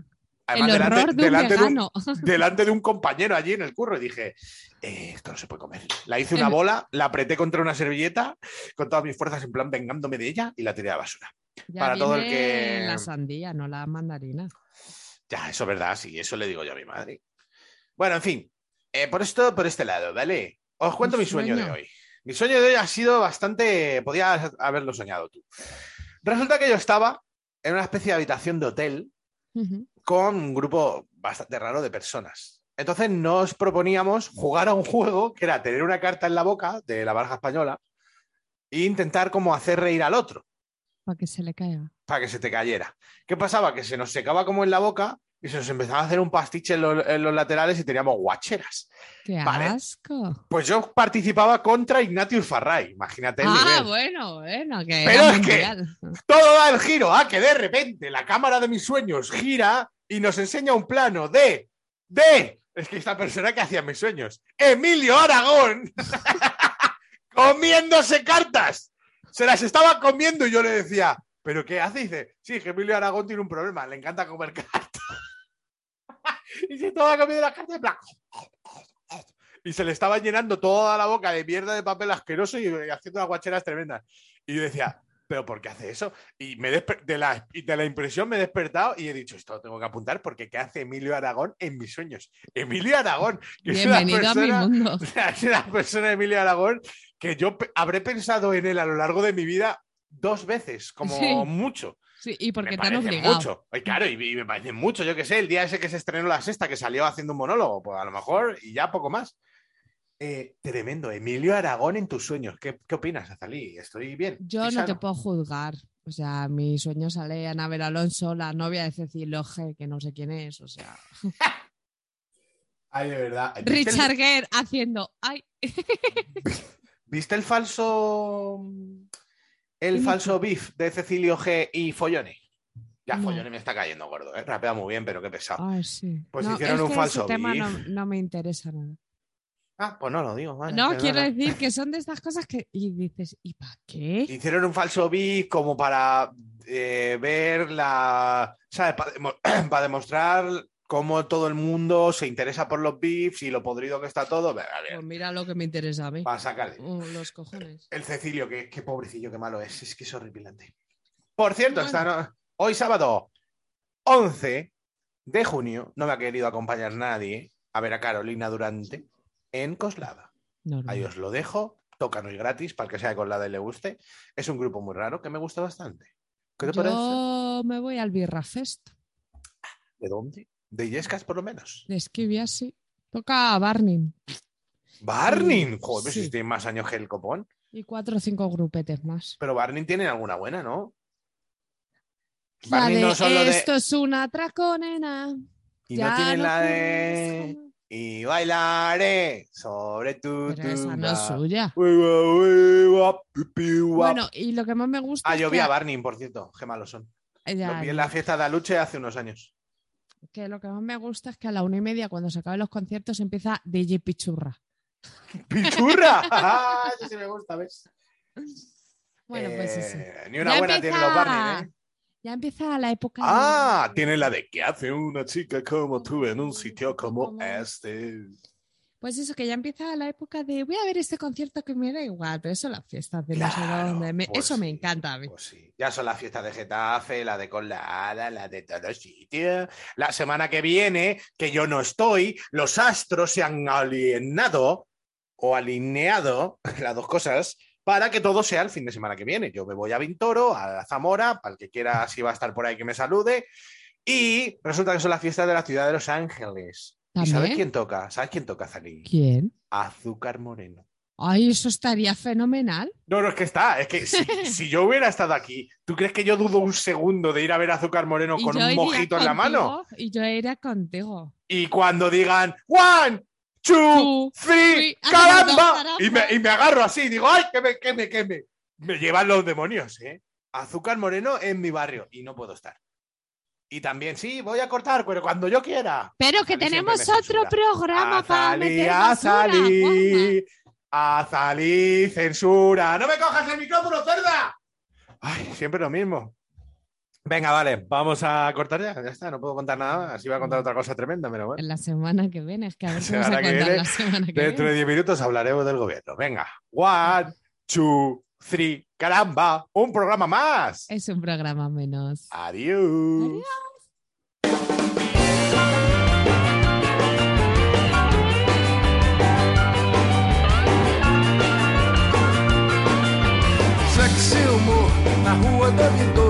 El además, horror de un delante de un- vegano. <laughs> delante de un compañero allí en el curro y dije, "Eh, esto no se puede comer. La hice una bola, la apreté contra una servilleta con todas mis fuerzas en plan vengándome de ella y la tiré a la basura. Ya para todo el que- La sandía, no la mandarina. Ya, eso es verdad, sí, eso le digo yo a mi madre. Bueno, en fin, eh, por esto, por este lado, ¿vale? Os cuento mi sueño de hoy. Mi sueño de hoy ha sido bastante. Podías haberlo soñado tú. Resulta que yo estaba en una especie de habitación de hotel Ujú. Con un grupo bastante raro de personas. Entonces nos proponíamos jugar a un juego que era tener una carta en la boca de la baraja española e intentar como hacer reír al otro Para que se le caiga. para que se te cayera. ¿Qué pasaba? Que se nos secaba como en la boca y se nos empezaba a hacer un pastiche en, lo- en los laterales y teníamos guacheras. ¡Qué Vale. asco! Pues yo participaba contra Ignatius Farray, imagínate el Ah, nivel. bueno, bueno, que Pero es que-. Todo da el giro, ah, que de repente la cámara de mis sueños gira y nos enseña un plano de, de, es que esta persona que hacía mis sueños, Emilio Aragón, <laughs> comiéndose cartas. Se las estaba comiendo y yo le decía, ¿pero qué hace? Dice, sí, que Emilio Aragón tiene un problema, le encanta comer cartas. <laughs> y se estaba comiendo las cartas en plan... Y se le estaba llenando toda la boca de mierda de papel asqueroso y haciendo unas guacheras tremendas. Y yo decía, ¿pero por qué hace eso? Y me de, la, y de la impresión me he despertado y he dicho, esto lo tengo que apuntar porque ¿qué hace Emilio Aragón en mis sueños? Emilio Aragón, que es una Bienvenido a mi persona- mundo. <laughs> es una persona Emilio Aragón que yo habré pensado en él a lo largo de mi vida dos veces, como Sí. mucho. Sí, y porque me te han obligado. mucho. Ay, claro, y, y me parece mucho, yo qué sé, el día ese que se estrenó la sexta, que salió haciendo un monólogo, pues a lo mejor, y ya poco más. Eh, tremendo, Emilio Aragón en tus sueños. ¿Qué, qué opinas, Azalí? ¿Estoy bien? Yo ¿Estoy no te puedo juzgar. O sea, mi sueño sale Anabel Alonso, la novia de Cecilio G, que no sé quién es. O sea, <laughs> Ay, de verdad. ¿Viste el- Richard Gere haciendo. ¡Ay! <laughs> ¿Viste el falso. El falso beef de Cecilio G y Follone? Ya, No. Follone me está cayendo gordo, ¿eh? Rapea muy bien, pero qué pesado. Ay, sí. Pues No, hicieron es un falso ese tema no me interesa nada. Ah, pues no lo digo. vale, No, perdona. quiero decir que son de estas cosas que. Y dices, ¿y para qué? Hicieron un falso beef como para eh, ver la. ¿Sabes? Para, demo- <clears throat> para demostrar cómo todo el mundo se interesa por los beefs y lo podrido que está todo. Pues mira lo que me interesa a mí. Para sacarle. Uh, los cojones. El Cecilio, que, qué pobrecillo, qué malo es. Es que es horripilante. Por cierto, Bueno. no- hoy sábado 11 de junio no me ha querido acompañar nadie a ver a Carolina Durante en Coslada. Normal. Ahí os lo dejo. Tocan hoy gratis para que sea de Coslada y le guste. Es un grupo muy raro que me gusta bastante. ¿Qué te parece? Yo me voy al Birra Fest. ¿De dónde? De Yescas, por lo menos. De Esquivia, sí. Toca Barning. Barning. Joder, pero Sí. si tiene más años que el copón. Y cuatro o cinco grupetes más. Pero Barning tiene alguna buena, ¿no? La de no solo de- esto es una atraco, nena. Y Ya no tiene la de. Eso. Y bailaré sobre tu Pero esa no es suya. Bueno, y lo que más me gusta ah, yo vi que, a Barney, por cierto. Qué malos son. Ya, Los vi en la fiesta de Aluche hace unos años. que lo que más me gusta es que a la una y media, cuando se acaben los conciertos, empieza DJ Pichurra. ¡Pichurra! <laughs> <laughs> ¡Ah, Eso sí me gusta, ¿ves? Bueno, pues eso. Eh, Ni una Ya buena tienen los empieza- Barney, ¿eh? Ya empieza la época. Ah, de- tiene la de ¿Qué hace una chica como tú en un sitio como Como- este? Pues eso, que ya empieza la época de voy a ver este concierto que me da igual, pero eso las fiestas de no sé Claro, dónde. me- pues eso me encanta a mí. Pues sí, ya son las fiestas de Getafe, la de Colada, la de todo sitio. La semana que viene, que yo no estoy, los astros se han alienado o alineado, <laughs> las dos cosas, para que todo sea el fin de semana que viene. Yo me voy a Vintoro, a Zamora, para el que quiera, si va a estar por ahí, que me salude. Y resulta que son las fiestas de la ciudad de Los Ángeles. ¿Y sabes quién toca? ¿Sabes quién toca, Zalí? ¿Quién? Azúcar Moreno. Ay, eso estaría fenomenal. No, no, es que está. Es que si, <laughs> si yo hubiera estado aquí, ¿tú crees que yo dudo un segundo de ir a ver a Azúcar Moreno con un mojito en la mano? Y yo iría contigo. Y cuando digan, Juan, two, Two, three, caramba. Y me, y me agarro así, digo, ay, que me, que me, que me. Me llevan los demonios, ¿eh? Azúcar moreno en mi barrio y no puedo estar. Y también, sí, voy a cortar, pero cuando yo quiera. Pero que tenemos otro programa para Azalí, basura, Azalí, Azalí, censura. ¡No me cojas el micrófono, cerda! Ay, siempre lo mismo. Venga, vale, vamos a cortar ya. Ya está, no puedo contar nada más. Iba a contar otra cosa tremenda, pero bueno. En la semana que viene, es que a ver <laughs> si vamos a contar viene, la semana que Dentro de viene. 10 minutos hablaremos del gobierno. Venga, one, two, three, caramba, un programa más. Es un programa menos. Adiós. Sexy humor na rua do Vidor,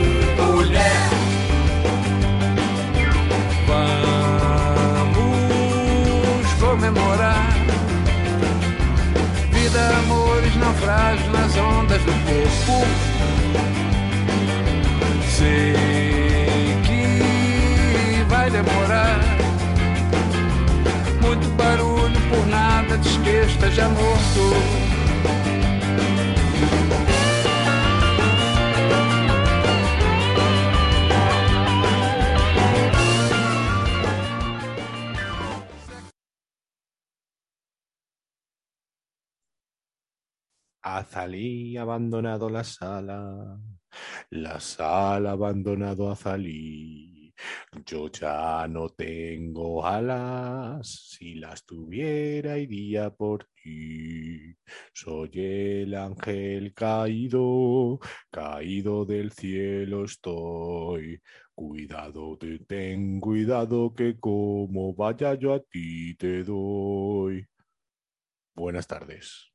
Comemorar. Vida, amores, naufrágios nas ondas do corpo. Sei que vai demorar. Muito barulho por nada, diz que esteja morto Azalí abandonado la sala. La sala abandonado Azalí. Yo ya no tengo alas. Si las tuviera, iría por ti. Soy el ángel caído, caído del cielo estoy. Cuidado, te- ten cuidado que como vaya yo a ti te doy. Buenas tardes.